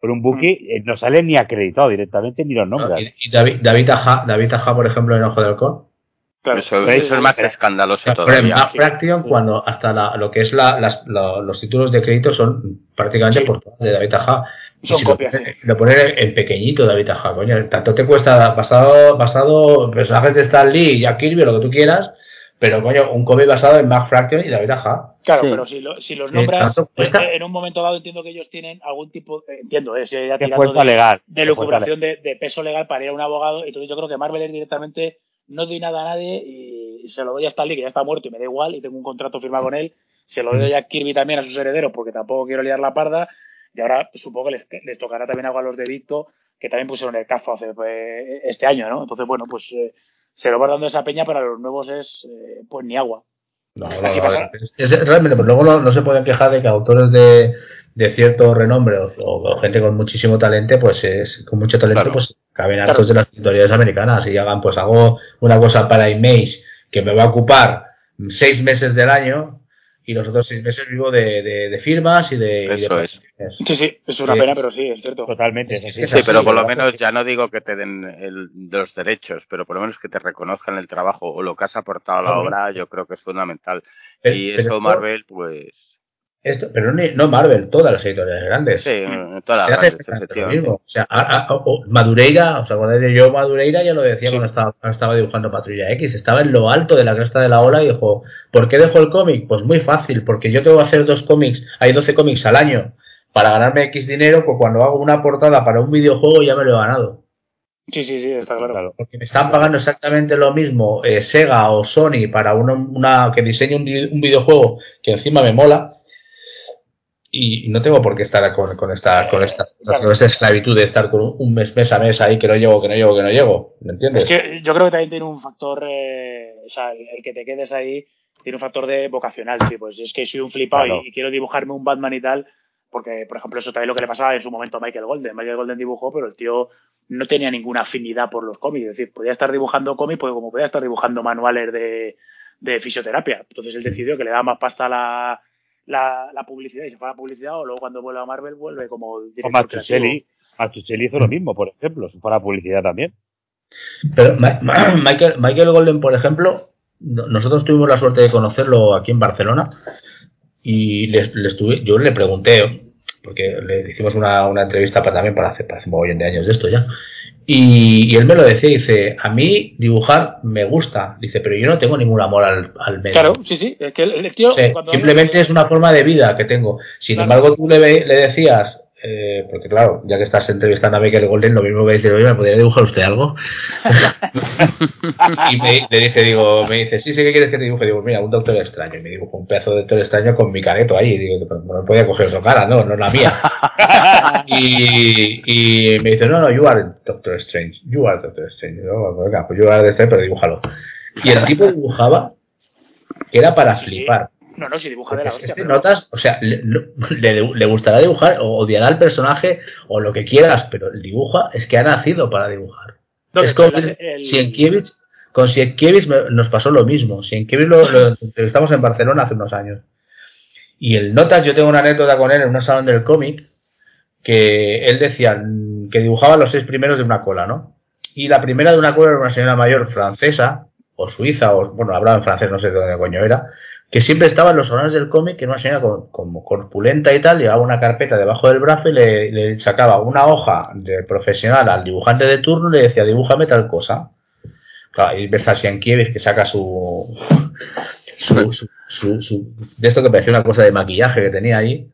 [SPEAKER 4] por un buque mm. eh, no sale ni acreditado directamente ni los nombres
[SPEAKER 2] y, David David Aja, David por ejemplo en ojo de halcón.
[SPEAKER 1] Eso, es más escandaloso todavía.
[SPEAKER 2] Fraction, cuando hasta la, lo que es la, las, los títulos de crédito son prácticamente por portadas de David Aja.
[SPEAKER 3] Son copias.
[SPEAKER 2] Lo, poner en pequeñito David Aja, coño. Tanto te cuesta basado, basado personajes de Stan Lee y Jack Kirby, lo que tú quieras, pero coño, un cómic basado en Mark Fraction y David Aja.
[SPEAKER 3] Claro, pero si, lo, si los nombras, en un momento dado entiendo que ellos tienen algún tipo, eh, entiendo, es eh, ya de,
[SPEAKER 4] legal,
[SPEAKER 3] de lucuración de, de, peso legal para ir a un abogado, entonces yo creo que Marvel es directamente no doy nada a nadie y se lo doy a Stan Lee, que ya está muerto y me da igual y tengo un contrato firmado con él, se lo doy a Kirby también a sus herederos porque tampoco quiero liar la parda y ahora supongo que les, tocará también algo a los de Victo, que también pusieron el CAFO hace, pues, este año, ¿no? Entonces, bueno, pues eh, se lo va dando esa peña, para los nuevos es, eh, pues, ni agua.
[SPEAKER 2] No, realmente, pero luego no, se pueden quejar de que autores de, de cierto renombre o, gente con muchísimo talento, pues es con mucho talento, pues caben hartos de las editoriales americanas y hagan, pues hago una cosa para Image que me va a ocupar seis meses del año y los otros seis meses vivo de, de, firmas y de,
[SPEAKER 3] Sí, sí, es una pena, pero sí, es cierto.
[SPEAKER 4] Totalmente.
[SPEAKER 1] sí, pero por lo menos ya no digo que te den el, los derechos, pero por lo menos que te reconozcan el trabajo o lo que has aportado a la obra, yo creo que es fundamental. y eso Marvel, pues
[SPEAKER 2] esto, pero no, Marvel, todas las editoriales grandes.
[SPEAKER 1] Sí, todas las grandes,
[SPEAKER 2] O sea, Madureira, ¿os acordáis de yo Madureira? Ya lo decía cuando, estaba, estaba, dibujando Patrulla X. Estaba en lo alto de la cresta de la ola y dijo, ¿por qué dejo el cómic? Pues muy fácil, porque yo tengo que hacer dos cómics, hay 12 cómics al año. Para ganarme X dinero, pues cuando hago una portada para un videojuego ya me lo he ganado.
[SPEAKER 3] Sí, sí, sí, está claro.
[SPEAKER 2] Porque me están pagando exactamente lo mismo eh, Sega o Sony para una, que diseñe un videojuego que encima me mola y no tengo por qué estar con, con esta con esta, con esta esclavitud de estar con un mes, mes a mes ahí que no llego, que no llego, que no llego. ¿Me entiendes?
[SPEAKER 3] Es que yo creo que también tiene un factor, eh, o sea, el que te quedes ahí tiene un factor de vocacional, sí, pues es que soy un flipado y, quiero dibujarme un Batman y tal, porque, por ejemplo, eso también lo que le pasaba en su momento a Michael Golden. Michael Golden dibujó, pero el tío no tenía ninguna afinidad por los cómics, es decir, podía estar dibujando cómics, pues como podía estar dibujando manuales de, de fisioterapia. Entonces él decidió que le daba más pasta a la la, la, publicidad y se fue a la publicidad o luego cuando vuelve a Marvel vuelve como
[SPEAKER 4] director creativo. hizo lo mismo, por ejemplo, se fue a la publicidad también.
[SPEAKER 2] Pero Michael, Michael Golden, por ejemplo, nosotros tuvimos la suerte de conocerlo aquí en Barcelona y le, estuve, yo le pregunté, porque le hicimos una, una entrevista para, también para hacer, para hace un montón de años de esto ya, y, él me lo decía, dice, a mí dibujar me gusta, dice, pero yo no tengo ningún amor al, al medio.
[SPEAKER 3] Claro, sí, sí, es que el, tío...
[SPEAKER 2] simplemente es una forma de vida que tengo. Sin embargo, tú le, le decías, eh, porque claro, ya que estás entrevistando a Michael Golden, lo mismo que decir, oye, ¿me podría dibujar usted algo? y me, le dice, digo, me dice, sí, sí, ¿qué quieres que te dibuje? Digo, mira, un doctor extraño. Y me dibujo un pedazo de doctor extraño con mi careto ahí. Y digo, pero no podía coger su cara, no, no la mía. y, y, me dice, no, no, you are Doctor Strange. You are Doctor Strange. No, venga, pues you are Strange, pero dibújalo. Y el tipo dibujaba que era para flipar.
[SPEAKER 3] No, no, si dibuja de la hostia.
[SPEAKER 2] Notas, o sea, le, le, gustará dibujar o odiará al personaje o lo que quieras, pero el dibuja es que ha nacido para dibujar. es como Sienkiewicz, con Sienkiewicz nos pasó lo mismo. Sienkiewicz lo, lo entrevistamos en Barcelona hace unos años. Y el Notas, yo tengo una anécdota con él en un salón del cómic, que él decía que dibujaba los seis primeros de una cola, ¿no? Y la primera de una cola era una señora mayor francesa, o suiza, o bueno, hablaba en francés, no sé de dónde coño era, que siempre estaba en los salones del cómic, que era una señora como, corpulenta y tal, llevaba una carpeta debajo del brazo y le, sacaba una hoja de profesional al dibujante de turno y le decía, dibújame tal cosa. Claro, y ves a Sienkiewicz que saca su su, su, de esto que parecía una cosa de maquillaje que tenía ahí,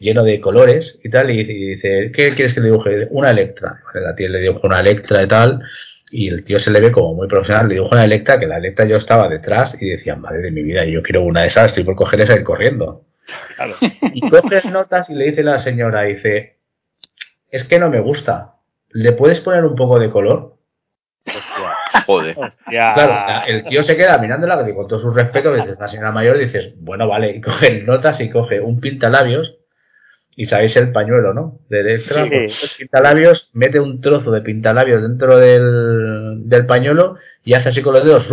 [SPEAKER 2] lleno de colores y tal, y, dice, ¿qué quieres que le dibuje? Una Electra. la tía le dibuja una Electra y tal, y el tío se le ve como muy profesional, le dijo una Electra, que la Electra yo estaba detrás y decía, madre de mi vida, yo quiero una de esas, estoy por coger esa y ir corriendo. Y coges notas y le dice la señora, dice, es que no me gusta, ¿le puedes poner un poco de color?
[SPEAKER 1] Joder.
[SPEAKER 2] Claro, el tío se queda mirándola, con todo su respeto, dice, esta señora mayor, dices, bueno, vale, y coge notas y coge un pintalabios y sabéis el pañuelo, ¿no? De Electra, pues, pintalabios, mete un trozo de pintalabios dentro del, del pañuelo y hace así con los dedos,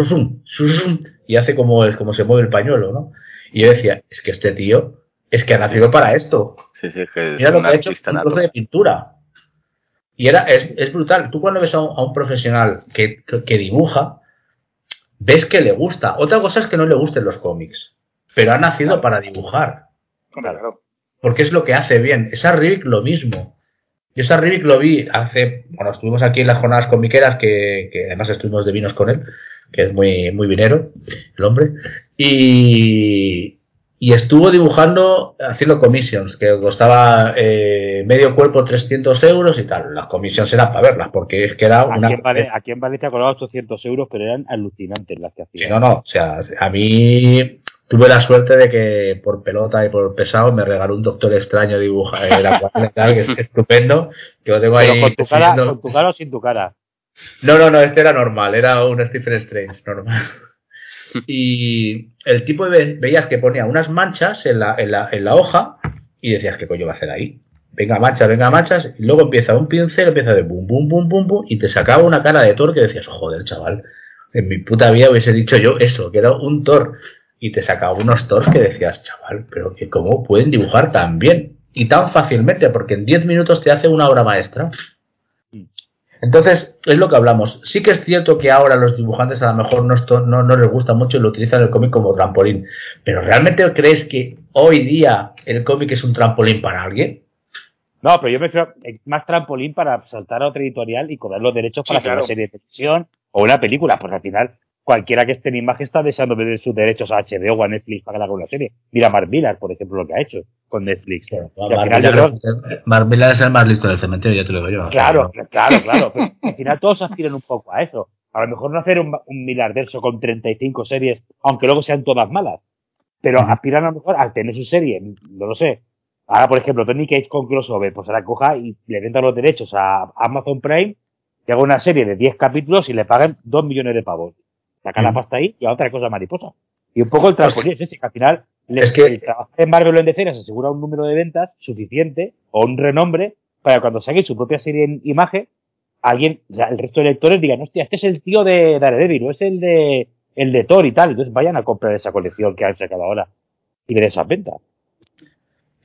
[SPEAKER 2] y hace como, como se mueve el pañuelo, ¿no? Y yo decía, es que este tío es que ha nacido para esto.
[SPEAKER 1] Sí, sí, que
[SPEAKER 2] Mira lo que ha hecho, un trozo de pintura. Y era, es, es brutal. Tú cuando ves a un, a un profesional que, que, dibuja, ves que le gusta. Otra cosa es que no le gusten los cómics, pero ha nacido para dibujar.
[SPEAKER 3] Claro
[SPEAKER 2] porque es lo que hace bien. Esa Rivik lo mismo. Yo esa Rivik lo vi hace, bueno, estuvimos aquí en las jornadas comiqueras, que, que además estuvimos de vinos con él, que es muy, muy vinero, el hombre, y, y estuvo dibujando, haciendo commissions, que costaba eh, medio cuerpo 300 euros y tal. Las commissions eran para verlas, porque es que era una...
[SPEAKER 4] Aquí en, Valencia, aquí en Valencia 800 euros, pero eran alucinantes las que hacía.
[SPEAKER 2] no, no, o sea, a mí tuve la suerte de que por pelota y por pesado me regaló un doctor extraño dibuja eh, la que es estupendo. Que lo tengo ahí
[SPEAKER 4] con tu, cara, con tu cara o sin tu cara.
[SPEAKER 2] No no no este era normal era un Stephen Strange normal. Y el tipo de, veías que ponía unas manchas en la, en la, en la hoja y decías, ¿qué coño va a hacer ahí? Venga, machas, venga, machas, y luego empieza un pincel, empieza de bum, bum, bum, bum, bum, y te sacaba una cara de Thor que decías, joder, chaval, en mi puta vida hubiese dicho yo eso, que era un Thor, y te sacaba unos Thors que decías, chaval, pero que cómo pueden dibujar tan bien y tan fácilmente, porque en 10 minutos te hace una obra maestra. Entonces, es lo que hablamos. Sí que es cierto que ahora los dibujantes a lo mejor no, no, les gusta mucho y lo utilizan el cómic como trampolín. Pero ¿realmente crees que hoy día el cómic es un trampolín para alguien?
[SPEAKER 4] No, pero yo prefiero más trampolín para saltar a otra editorial y cobrar los derechos para hacer una serie de televisión o una película. Pues al final, cualquiera que esté en imagen está deseando vender sus derechos a HBO o a Netflix para que haga una serie. Mira Mark Millar, por ejemplo, lo que ha hecho con Netflix.
[SPEAKER 2] Mark, Millar, es el más listo del cementerio, ya te lo digo yo.
[SPEAKER 4] Claro, claro, claro. al final todos aspiran un poco a eso. A lo mejor no hacer un, un Millarderso con 35 series, aunque luego sean todas malas. Pero aspiran a lo mejor a tener su serie, no lo sé. Ahora, por ejemplo, Tony Cage con crossover, pues ahora coja y le venda los derechos a Amazon Prime, que haga una serie de 10 capítulos y le paguen 2 millones de pavos saca la pasta ahí y a otra cosa mariposa. Y un poco el trampolín es ese, que al final
[SPEAKER 2] es que...
[SPEAKER 4] el trabajo en Marvel o en DC se asegura un número de ventas suficiente o un renombre para que cuando saque su propia serie en imagen, alguien, el resto de lectores digan, hostia, este es el tío de Daredevil o es el de, el de Thor y tal. Entonces vayan a comprar esa colección que han sacado ahora y ver esas ventas.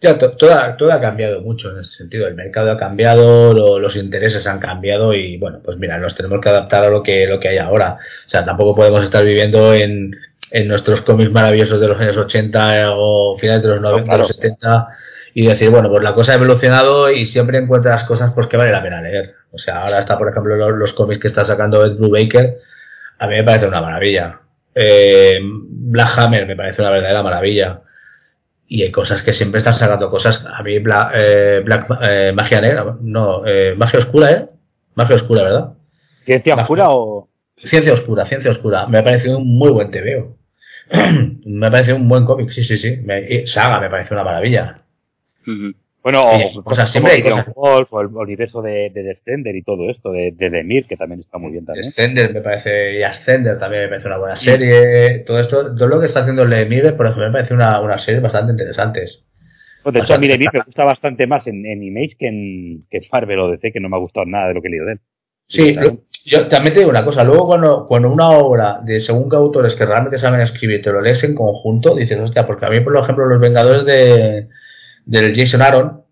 [SPEAKER 2] Ya, todo, ha cambiado mucho en ese sentido. El mercado ha cambiado, los intereses han cambiado y bueno, pues mira, nos tenemos que adaptar a lo que, lo que hay ahora. O sea, tampoco podemos estar viviendo en, en nuestros cómics maravillosos de los años 80 o finales de los 90, los 70 y decir, bueno, pues la cosa ha evolucionado y siempre encuentras cosas pues que vale la pena leer. O sea, ahora está, por ejemplo, los, cómics que está sacando Ed Blue Baker, a mí me parece una maravilla. Eh, Black Hammer me parece una verdadera maravilla y hay cosas que siempre están sacando cosas. A mí, Black, eh, eh, Magia Negra, no, eh, Magia Oscura, ¿eh? Magia Oscura, ¿verdad?
[SPEAKER 4] ¿Ciencia Oscura o.?
[SPEAKER 2] Ciencia Oscura, Ciencia Oscura. Me ha parecido un muy buen TVO. me ha parecido un buen cómic, sí, sí, sí. Saga me parece una maravilla.
[SPEAKER 4] Bueno, o, sea, siempre hay cosas. Wolf, o el universo de, de Descender y todo esto, de, de Demir, que también está muy bien también.
[SPEAKER 2] Descender me parece, y Ascender también me parece una buena serie. Todo esto, todo lo que está haciendo Lemire, por ejemplo, me parece una, una serie bastante interesante.
[SPEAKER 4] Pues de hecho, a mí Lemire me gusta bastante más en, en Image que en, que Marvel o DC, que no me ha gustado nada de lo que he leído de él.
[SPEAKER 2] Sí, yo también te digo una cosa, luego cuando, cuando una obra de según qué autores que realmente saben escribir te lo lees en conjunto, dices, hostia, porque a mí, por ejemplo, Los Vengadores de, del Jason Aaron.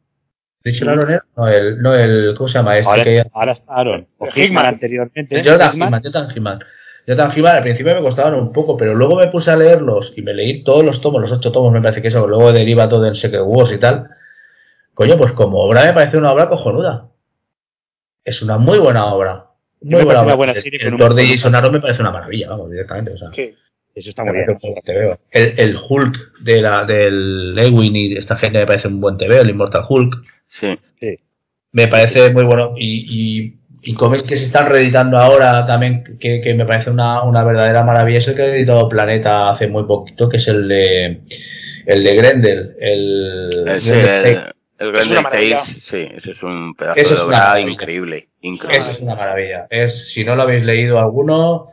[SPEAKER 2] ¿Jason Aaron No, el, no, el, ¿cómo se llama este?
[SPEAKER 4] Ahora, que... ahora está Aaron. O Hickman anteriormente.
[SPEAKER 2] Jonathan Hickman, Jonathan Hickman. Jonathan Hickman al principio me costaban un poco, pero luego me puse a leerlos y me leí todos los tomos, los ocho tomos me parece que eso, luego deriva todo en Secret Wars y tal. Coño, pues como obra me parece una obra cojonuda. Es una muy buena obra. Muy buena, obra. Buena serie, el, el de Jason Aaron me parece una maravilla, vamos, directamente. O sea. Sí.
[SPEAKER 4] Eso está muy bien.
[SPEAKER 2] El, el, Hulk de la, del Ewing y esta gente me parece un buen TV, el Immortal Hulk.
[SPEAKER 1] Sí. sí.
[SPEAKER 2] Me parece muy bueno. Y, y, y cómics que se están reeditando ahora también, que, que me parece una, una, verdadera maravilla, es el que ha editado Planeta hace muy poquito, que es el de el de Grendel. El,
[SPEAKER 1] el, el, Grendel Tales, sí, ese es un pedazo de obra increíble. increíble.
[SPEAKER 2] Eso es una maravilla. Es, si no lo habéis leído alguno,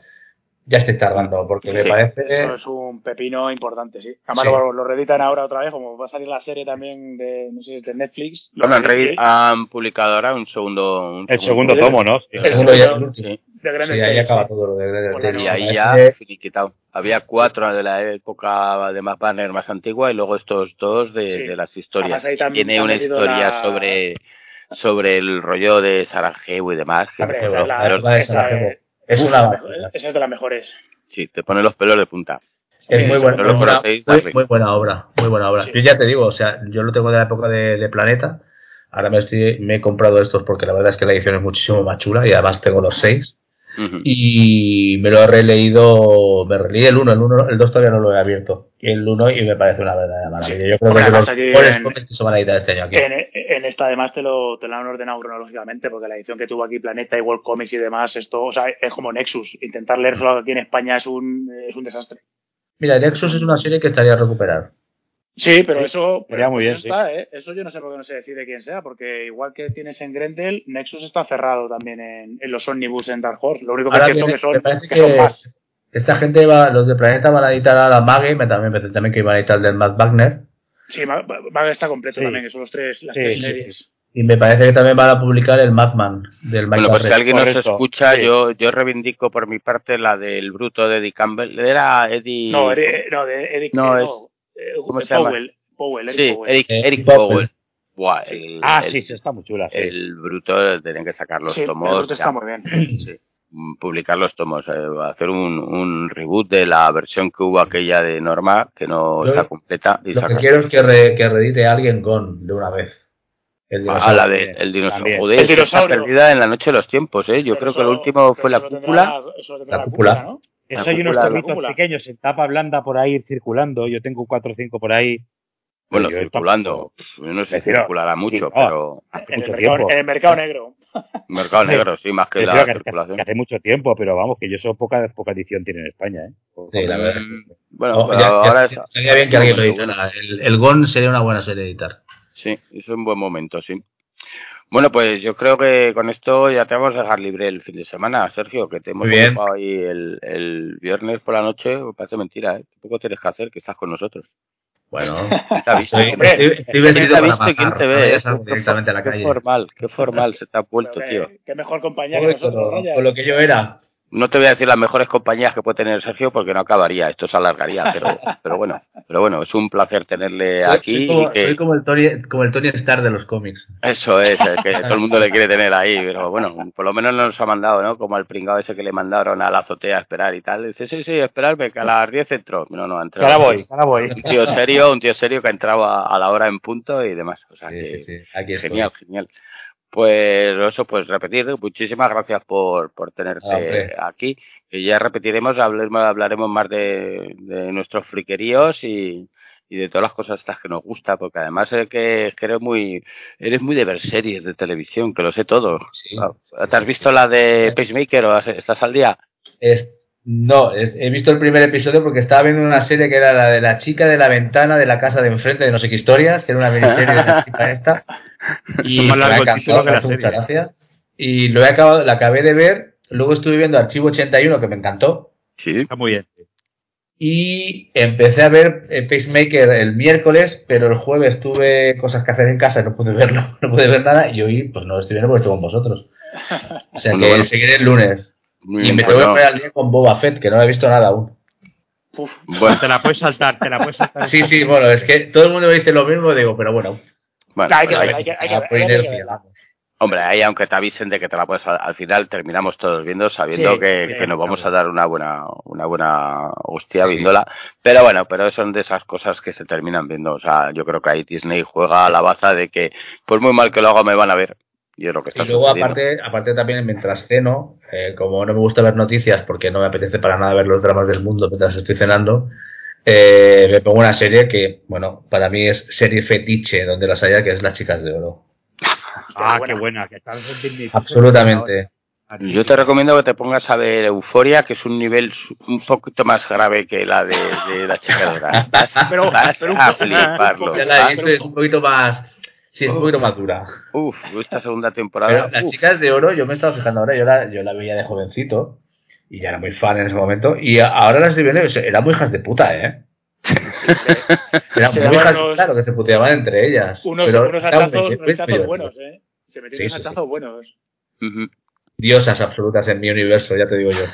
[SPEAKER 2] ya estoy tardando, porque me parece.
[SPEAKER 3] Eso es un pepino importante, sí. Además Lo, lo, reeditan ahora otra vez, como va a salir la serie también de, no sé si es de Netflix.
[SPEAKER 1] Bueno, han, han publicado ahora un segundo. Un
[SPEAKER 4] el segundo, tomo, ¿no?
[SPEAKER 2] El, segundo ya. Sí. De ahí acaba todo lo de,
[SPEAKER 1] de, Y ahí ya finiquitado. Había cuatro de la época de más banner más antigua y luego estos dos de, de las historias. Tiene una historia sobre sobre el rollo de Sarajevo y demás. Que
[SPEAKER 2] es una
[SPEAKER 3] Esa es de las mejores.
[SPEAKER 1] Sí, te pone los pelos de punta.
[SPEAKER 2] Es muy, buena, muy, buena obra, muy buena obra. Yo ya te digo, o sea, yo lo tengo de la época de, Planeta. Ahora me, estoy, me he comprado estos porque la verdad es que la edición es muchísimo más chula y además tengo los seis. Y me lo he releído, me releí el 1, el 1, el 2 todavía no lo he abierto. Y el 1 y me parece una verdadera maravilla. Yo creo que los mejores cómics que se van a editar este año aquí.
[SPEAKER 3] En, en, esta además te lo, te lo han ordenado cronológicamente, porque la edición que tuvo aquí Planeta y World Comics y demás, esto, o sea, es como Nexus. Intentar leerlo aquí en España es un, es un desastre.
[SPEAKER 2] Mira, Nexus es una serie que estaría a recuperar.
[SPEAKER 3] Sí, pero eso,
[SPEAKER 4] muy bien,
[SPEAKER 3] eso, está, ¿eh? eso yo no sé por qué no se decide quién sea, porque igual que tienes en Grendel, Nexus está cerrado también en, en los Omnibus en Dark Horse. Lo único que es cierto que son, que, son más.
[SPEAKER 2] Esta gente va, los de Planeta van a editar a la Mage, también, también que iban a editar el del Matt Wagner.
[SPEAKER 3] Sí, Marvel está completo también, que son los tres, las tres series.
[SPEAKER 2] Y me parece que también van a publicar el Madman del
[SPEAKER 1] Michael Bueno, pues si alguien nos escucha, yo, yo reivindico por mi parte la del bruto de Eddie Campbell. Era Eddie.
[SPEAKER 3] No, no de Eddie no, es, ¿Cómo se Powell, llama? Powell, Eric
[SPEAKER 1] sí,
[SPEAKER 3] Powell.
[SPEAKER 1] Eric, eh, Eric Powell. Buah,
[SPEAKER 4] el, ah, sí, sí, está muy chula.
[SPEAKER 1] El bruto tienen que sacar los tomos. El
[SPEAKER 3] bruto está muy bien.
[SPEAKER 1] Sí. Publicar los tomos, eh, hacer un, un, reboot de la versión que hubo aquella de Norma, que no está completa.
[SPEAKER 2] Y lo que quiero es que, re, que redite alguien con de una vez.
[SPEAKER 1] El ah, la de, el dinosaurio. Joder, el dinosaurio. Está perdida en la noche de los tiempos, ¿eh? Yo creo que lo último fue la cúpula.
[SPEAKER 2] La, cúpula. ¿no?
[SPEAKER 4] Eso hay unos tomitos pequeños en tapa blanda por ahí circulando. Yo tengo cuatro o cinco por ahí.
[SPEAKER 1] Bueno, circulando. Yo no sé si circulará mucho, pero.
[SPEAKER 3] En el, mercado, en el mercado negro.
[SPEAKER 1] Mercado negro, sí, más que la circulación.
[SPEAKER 4] Que hace mucho tiempo, pero vamos, que yo eso poca, poca edición tiene en España, ¿eh?
[SPEAKER 2] Sí, la verdad. Bueno, oh, ahora Sería bien que alguien lo editara. El, el GON sería una buena serie de editar.
[SPEAKER 1] Sí, es un buen momento, sí. Bueno, pues yo creo que con esto ya te vamos a dejar libre el fin de semana, Sergio, que te hemos ocupado ahí el, el, viernes por la noche. Me parece mentira, ¿eh? ¿Qué poco tienes que hacer que estás con nosotros?
[SPEAKER 2] Bueno,
[SPEAKER 1] ¿Te ha visto? ¿Quién te ha visto quién te ve? Directamente a la calle. Qué formal, qué formal se te ha vuelto, tío.
[SPEAKER 3] Qué mejor compañía que nosotros,
[SPEAKER 2] Con lo que yo era.
[SPEAKER 1] No te voy a decir las mejores compañías que puede tener Sergio porque no acabaría, esto se alargaría, pero, pero bueno, pero bueno, es un placer tenerle aquí.
[SPEAKER 2] Soy como, el Tony, como el Tony Stark de los cómics.
[SPEAKER 1] Eso es, que todo el mundo le quiere tener ahí, pero bueno, por lo menos nos ha mandado, ¿no? Como al pringado ese que le mandaron a la azotea a esperar y tal. Dice, sí, sí, esperarme, que a las 10 entró. No, no, entró.
[SPEAKER 4] Ahora voy, ahora voy.
[SPEAKER 1] Un tío serio, un tío serio que ha entrado a, la hora en punto y demás. O sea, que genial, genial. Pues eso, pues repetir, muchísimas gracias por, por tenerte ah, aquí. Y ya repetiremos, hablaremos, hablaremos más de, de nuestros friqueríos y, y de todas las cosas estas que nos gusta, porque además es que, eres muy eres muy de ver series de televisión, que lo sé todo. ¿Te has visto la de Pacemaker o estás al día?
[SPEAKER 2] Es, no, he visto el primer episodio porque estaba viendo una serie que era la de la chica de la ventana de la casa de enfrente de no sé qué historias, que era una miniserie de la chica esta. Y me ha encantado, muchas gracias. Y lo he acabado, la acabé de ver, luego estuve viendo Archivo 81 que me encantó.
[SPEAKER 1] Sí,
[SPEAKER 4] está muy bien.
[SPEAKER 2] Y empecé a ver Pacemaker el miércoles, pero el jueves tuve cosas que hacer en casa y no pude verlo, no pude ver nada, y hoy pues no lo estoy viendo porque estoy con vosotros. O sea que seguiré el lunes. Y me tengo que poner al día con Boba Fett, que no he visto nada aún.
[SPEAKER 4] bueno, te la puedes saltar, te la puedes saltar.
[SPEAKER 2] Sí, sí, bueno, es que todo el mundo me dice lo mismo, digo, pero bueno.
[SPEAKER 1] Bueno, hay que, hay, que, hay, que, Hombre, ahí aunque te avisen de que te la puedes al final terminamos todos viendo sabiendo que, que, nos vamos a dar una buena una buena hostia viéndola, pero bueno, pero son de esas cosas que se terminan viendo, o sea, yo creo que ahí Disney juega a la baza de que por muy mal que lo haga me van a ver. Y, es lo que está
[SPEAKER 2] y luego aparte, aparte también mientras ceno, eh, como no me gusta ver noticias porque no me apetece para nada ver los dramas del mundo mientras estoy cenando, eh, me pongo una serie que, bueno, para mí es serie fetiche donde las haya, que es Las Chicas de Oro.
[SPEAKER 4] ah, qué buena. Que
[SPEAKER 2] Absolutamente.
[SPEAKER 1] Yo te recomiendo que te pongas a ver Euforia, que es un nivel un poquito más grave que la de, la chica de Vas, pero, vas a fliparlo.
[SPEAKER 2] es un poquito más. Sí, es un poquito más dura.
[SPEAKER 1] Uf, esta segunda temporada.
[SPEAKER 2] las chicas de oro, yo me estaba fijando ahora, yo la, yo la veía de jovencito y ya era muy fan en ese momento. Y ahora las de viene, eran muy hijas de puta, ¿eh? Eran muy hijas de puta lo que se puteaban entre ellas.
[SPEAKER 3] Unos, pero unos atazos, buenos, ¿eh? Se metían sí, atazos buenos.
[SPEAKER 2] Diosas absolutas en mi universo, ya te digo yo.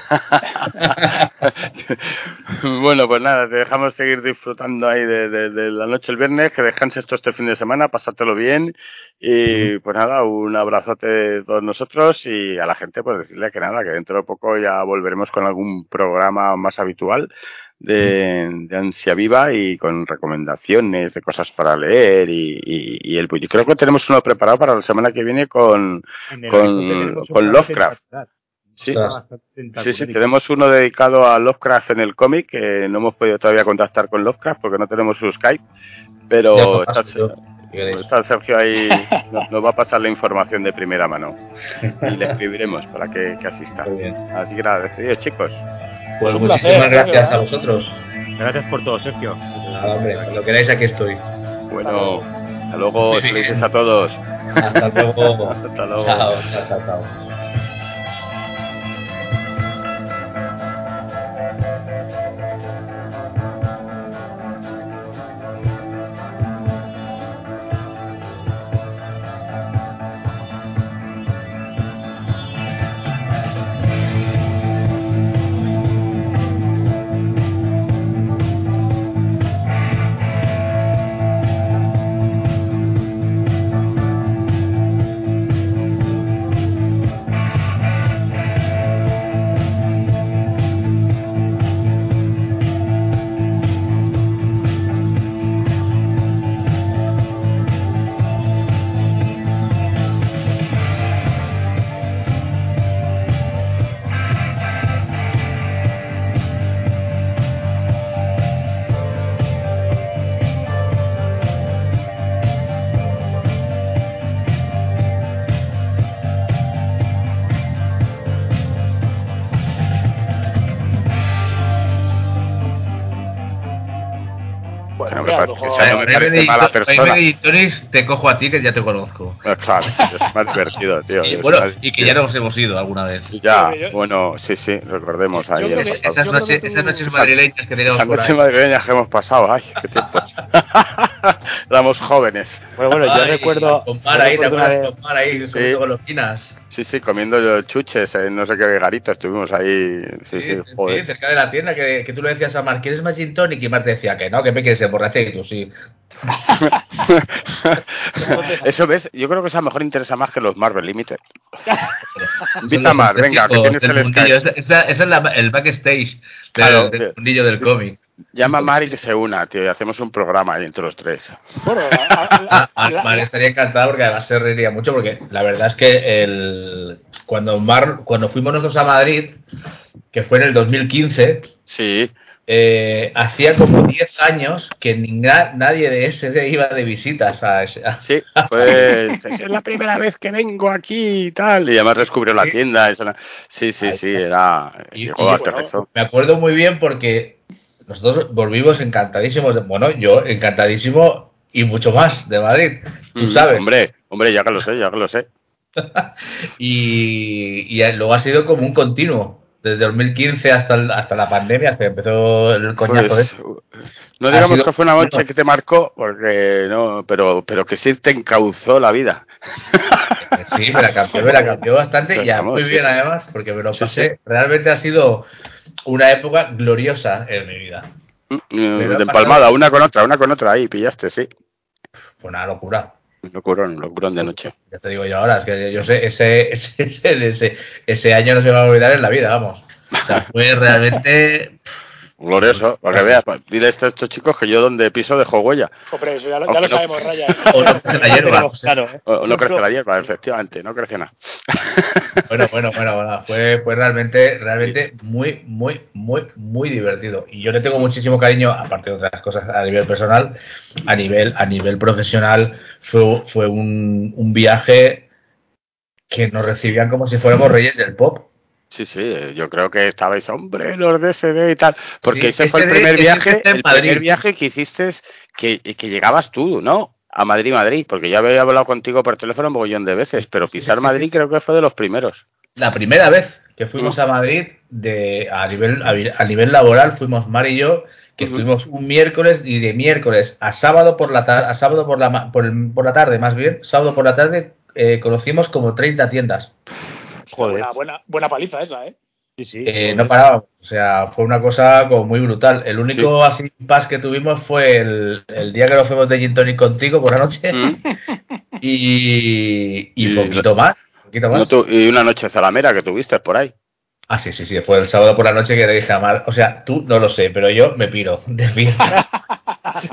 [SPEAKER 1] bueno, pues nada, te dejamos seguir disfrutando ahí de, de, la noche el viernes, que descanses todo este fin de semana, pasártelo bien. Y pues nada, un abrazote de todos nosotros y a la gente pues decirle que nada, que dentro de poco ya volveremos con algún programa más habitual de, de, Ansia Viva y con recomendaciones de cosas para leer y, y, el Creo que tenemos uno preparado para la semana que viene con, con, con Lovecraft. Sí, sí, sí, tenemos uno dedicado a Lovecraft en el cómic, que no hemos podido todavía contactar con Lovecraft porque no tenemos su Skype, pero está, está, Sergio ahí, nos, va a pasar la información de primera mano y le escribiremos para que, que asista. Así que nada, despedidos chicos.
[SPEAKER 2] Pues muchísimas gracias a vosotros.
[SPEAKER 4] Gracias por todo, Sergio.
[SPEAKER 2] Nada, hombre, cuando queráis aquí estoy.
[SPEAKER 1] Bueno, hasta luego, felices a todos.
[SPEAKER 2] Hasta luego.
[SPEAKER 1] hasta luego.
[SPEAKER 2] Chao, chao, chao. chao.
[SPEAKER 1] Parece, o sea, no me parece mala persona.
[SPEAKER 2] te cojo a ti que ya te conozco.
[SPEAKER 1] Claro, es más divertido, tío.
[SPEAKER 2] Y, bueno, y que ya nos hemos ido alguna vez.
[SPEAKER 1] Ya, bueno, sí, sí, recordemos ahí.
[SPEAKER 2] esas, noches, esas noches madrileñas que teníamos
[SPEAKER 1] Esas noches madrileñas que hemos pasado, ay, qué tiempos. Éramos jóvenes.
[SPEAKER 4] Bueno, bueno, yo recuerdo...
[SPEAKER 2] Ahí, te acuerdas ahí, sí. golosinas.
[SPEAKER 1] Sí, sí, comiendo chuches en no sé qué garita estuvimos ahí. Sí, sí,
[SPEAKER 2] sí, cerca de la tienda, que, que, tú le decías a Mar, ¿quieres más gin tonic? Y Mar te decía que no, que me quieres emborrachar y tú sí.
[SPEAKER 1] Eso ves, yo creo que esa mejor interesa más que los Marvel Limited. Invita a Mar, venga, que tienes el
[SPEAKER 2] Skype. Ese es el backstage del, del mundillo del cómic.
[SPEAKER 1] Llama a Mari que se una, tío, y hacemos un programa ahí entre los tres.
[SPEAKER 2] Bueno, a, Mari estaría encantada porque además se reiría mucho porque la verdad es que el, cuando, Mar, cuando fuimos nosotros a Madrid, que fue en el 2015,
[SPEAKER 1] sí.
[SPEAKER 2] Eh, hacía como 10 años que nadie de SD iba de visitas a ese.
[SPEAKER 1] Sí, pues es la primera vez que vengo aquí y tal. Y además descubrió la tienda. Sí, sí, sí, era.
[SPEAKER 2] me acuerdo muy bien porque nosotros volvimos encantadísimos, bueno, yo encantadísimo y mucho más de Madrid, tú mm, sabes.
[SPEAKER 1] Hombre, hombre, ya que lo sé, ya que lo sé.
[SPEAKER 2] y, y, luego ha sido como un continuo. Desde 2015 hasta, hasta la pandemia, hasta que empezó el coñazo pues,
[SPEAKER 1] No digamos que fue una noche que te marcó, porque no, pero, pero que sí te encauzó la vida.
[SPEAKER 2] Sí, me la cambió, me la cambió bastante y muy bien además, porque me lo pasé. Realmente ha sido una época gloriosa en mi vida.
[SPEAKER 1] Mm, de empalmada, una con otra, una con otra, ahí pillaste, sí.
[SPEAKER 2] Fue una locura.
[SPEAKER 1] Un locurón, locurón de noche.
[SPEAKER 2] Ya te digo yo ahora, es que yo sé, ese, ese, ese, ese año no se va a olvidar en la vida, vamos. O sea, fue realmente
[SPEAKER 1] Glorioso, para que veas. Dile a estos chicos que yo donde piso dejo huella.
[SPEAKER 3] Hombre, eso ya lo, ya lo sabemos, Raya.
[SPEAKER 2] O no crece la hierba.
[SPEAKER 1] Claro, ¿eh? o no crece la hierba, efectivamente, no crece nada.
[SPEAKER 2] Bueno, bueno, bueno, bueno, fue, fue realmente, realmente muy, muy, muy, muy divertido. Y yo le tengo muchísimo cariño, aparte de otras cosas a nivel personal, a nivel, a nivel profesional, fue, fue un, un viaje que nos recibían como si fuéramos reyes del pop.
[SPEAKER 1] Sí, sí, yo creo que estabais, hombre, los DSD y tal, porque ese fue el primer viaje, el primer viaje que hiciste, que, que llegabas tú, ¿no? A Madrid, Madrid, porque ya había hablado contigo por teléfono un mogollón de veces, pero pisar Madrid creo que fue de los primeros.
[SPEAKER 2] La primera vez que fuimos a Madrid de a nivel a, nivel laboral fuimos Mar y yo que estuvimos un miércoles y de miércoles a sábado por la tarde a sábado por la por, por, la tarde más bien sábado por la tarde eh, conocimos como 30 tiendas
[SPEAKER 3] Buena, buena, buena, paliza esa, ¿eh?
[SPEAKER 2] Sí, sí. Eh, no paraba, o sea, fue una cosa como muy brutal. El único así pas que tuvimos fue el, el, día que nos fuimos de Gin Tonic contigo por la noche mm. y, y, poquito más. Poquito más.
[SPEAKER 1] y una noche zalamera que tuviste por ahí.
[SPEAKER 2] Ah, sí, sí, sí. Fue el sábado por la noche que le dije a Mar, o sea, tú no lo sé, pero yo me piro de fiesta.
[SPEAKER 1] Sí,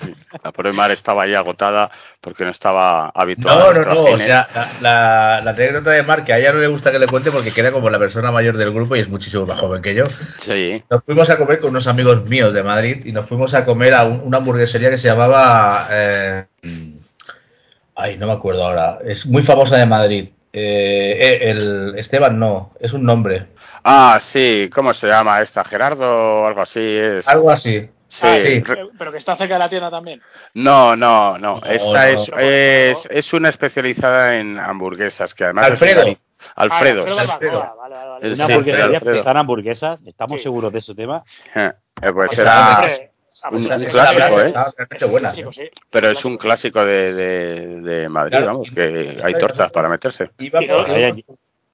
[SPEAKER 1] sí. La pobre Mar estaba ahí agotada porque no estaba habituada.
[SPEAKER 2] No, no, no. O sea, la, la, anécdota de Mar, que a ella no le gusta que le cuente porque queda como la persona mayor del grupo y es muchísimo más joven que yo.
[SPEAKER 1] Sí.
[SPEAKER 2] Nos fuimos a comer con unos amigos míos de Madrid y nos fuimos a comer a una hamburguesería que se llamaba. Eh, ay, no me acuerdo ahora. Es muy famosa de Madrid. Eh, eh, el Esteban no, es un nombre.
[SPEAKER 1] Ah, sí, ¿cómo se llama esta? ¿Gerardo o algo así? Es...
[SPEAKER 2] Algo así.
[SPEAKER 3] Sí. Ah, pero que está cerca de la tienda también.
[SPEAKER 1] No, no, no. Esta es, es, es, una especializada en hamburguesas que además.
[SPEAKER 2] Alfredo.
[SPEAKER 1] Es Alfredo.
[SPEAKER 3] Ah, Alfredo. Ah, vale, vale, vale.
[SPEAKER 4] Una hamburguesería hamburguesas. ¿Estamos seguros de ese tema?
[SPEAKER 1] Eh, pues será un, clásico, ¿eh? Pero es un clásico de, de, de Madrid, vamos, que hay tortas para meterse.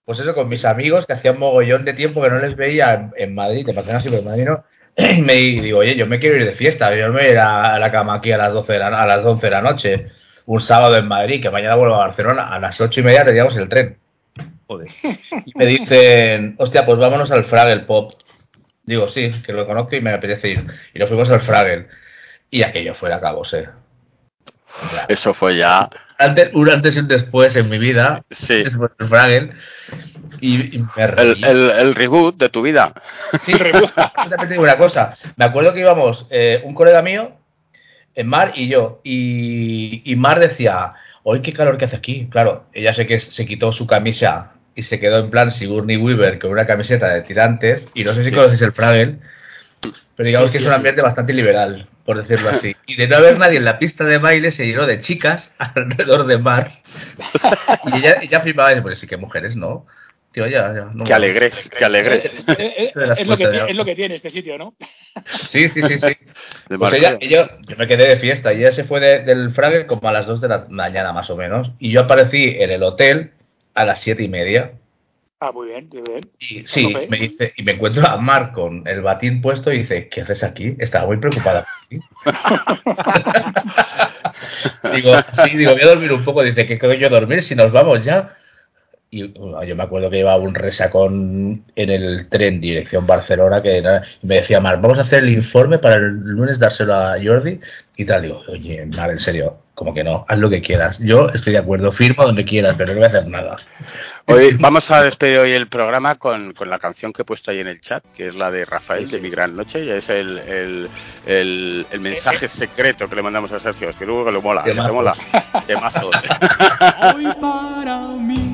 [SPEAKER 2] pues eso, con mis amigos que hacían mogollón de tiempo que no les veía en, Madrid, te pasan así, pero Madrid no. Y me digo, oye, yo me quiero ir de fiesta, yo me voy a ir a, la cama aquí a las 12 de la, a las 11 de la noche, un sábado en Madrid, que mañana vuelvo a Barcelona, a las 8 y media teníamos el tren. Joder. Y me dicen, hostia, pues vámonos al Fraggle Pop. Digo, sí, que lo conozco y me apetece ir. Y nos fuimos al Fraggle. Y aquello fue la cabose.
[SPEAKER 1] Eso fue ya.
[SPEAKER 2] Antes, un antes y un después en mi vida.
[SPEAKER 1] Sí.
[SPEAKER 2] Después del. Y, me
[SPEAKER 1] el, el, el, reboot de tu vida.
[SPEAKER 2] Sí, reboot. te una cosa. Me acuerdo que íbamos eh, un colega mío, en Mar y yo. Y, y Mar decía, hoy qué calor que hace aquí. Claro, ella sé que se quitó su camisa y se quedó en plan Sigourney Weaver con una camiseta de tirantes. Y no sé si conocéis el Fraggle. pero digamos que es un ambiente bastante liberal, por decirlo así. Y de no haber nadie en la pista de baile, se llenó de chicas alrededor de Mar. Y ella, ella flipaba y pues sí que mujeres, ¿no? Tío, ya, ya, no
[SPEAKER 1] Qué
[SPEAKER 2] me-
[SPEAKER 1] alegres, qué alegres.
[SPEAKER 3] Eh, eh,
[SPEAKER 2] las
[SPEAKER 3] es, lo que, es lo que tiene este sitio, ¿no?
[SPEAKER 2] Sí, sí, sí, sí. Pues
[SPEAKER 1] Marco.
[SPEAKER 2] ella, ella- yo me quedé de fiesta y ella se fue de- del Frage como a las 2 de la mañana más o menos. Y yo aparecí en el hotel a las siete y media.
[SPEAKER 3] Ah, muy bien, muy bien.
[SPEAKER 2] Y sí, me dice, y me encuentro a Mar con el batín puesto y dice, ¿qué haces aquí? Estaba muy preocupada por ti. digo, sí, digo, voy a dormir un poco. Dice, ¿qué coño dormir si nos vamos ya? Y yo me acuerdo que llevaba un resacón en el tren dirección Barcelona que me decía Mar, vamos a hacer el informe para el lunes dárselo a Jordi y tal. Digo, oye, Mar, en serio, como que no, haz lo que quieras. Yo estoy de acuerdo, firma donde quieras, pero no voy a hacer nada.
[SPEAKER 1] Hoy vamos a despedir hoy el programa con, con la canción que he puesto ahí en el chat, que es la de Rafael de Mi Gran Noche, y es el, el, el, el mensaje secreto que le mandamos a Sergio, es que luego que lo mola, que mola. Temazo.
[SPEAKER 5] Hoy para mí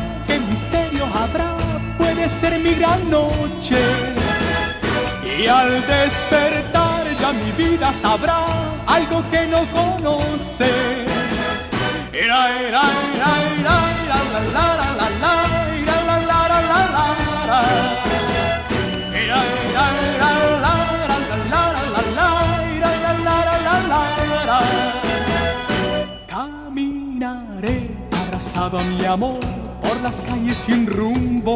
[SPEAKER 5] Ser mi gran noche. Y al despertar ya mi vida sabrá algo que no conoce. Caminaré abrazado a mi amor por las calles sin rumbo.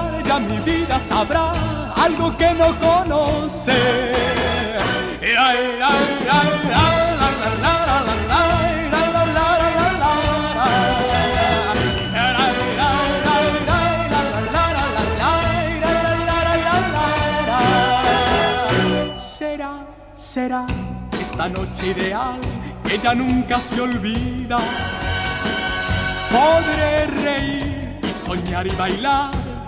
[SPEAKER 5] mi vida sabrá algo que no conoce. Será, será esta noche ideal que ya nunca se olvida. Podré reír y soñar y bailar,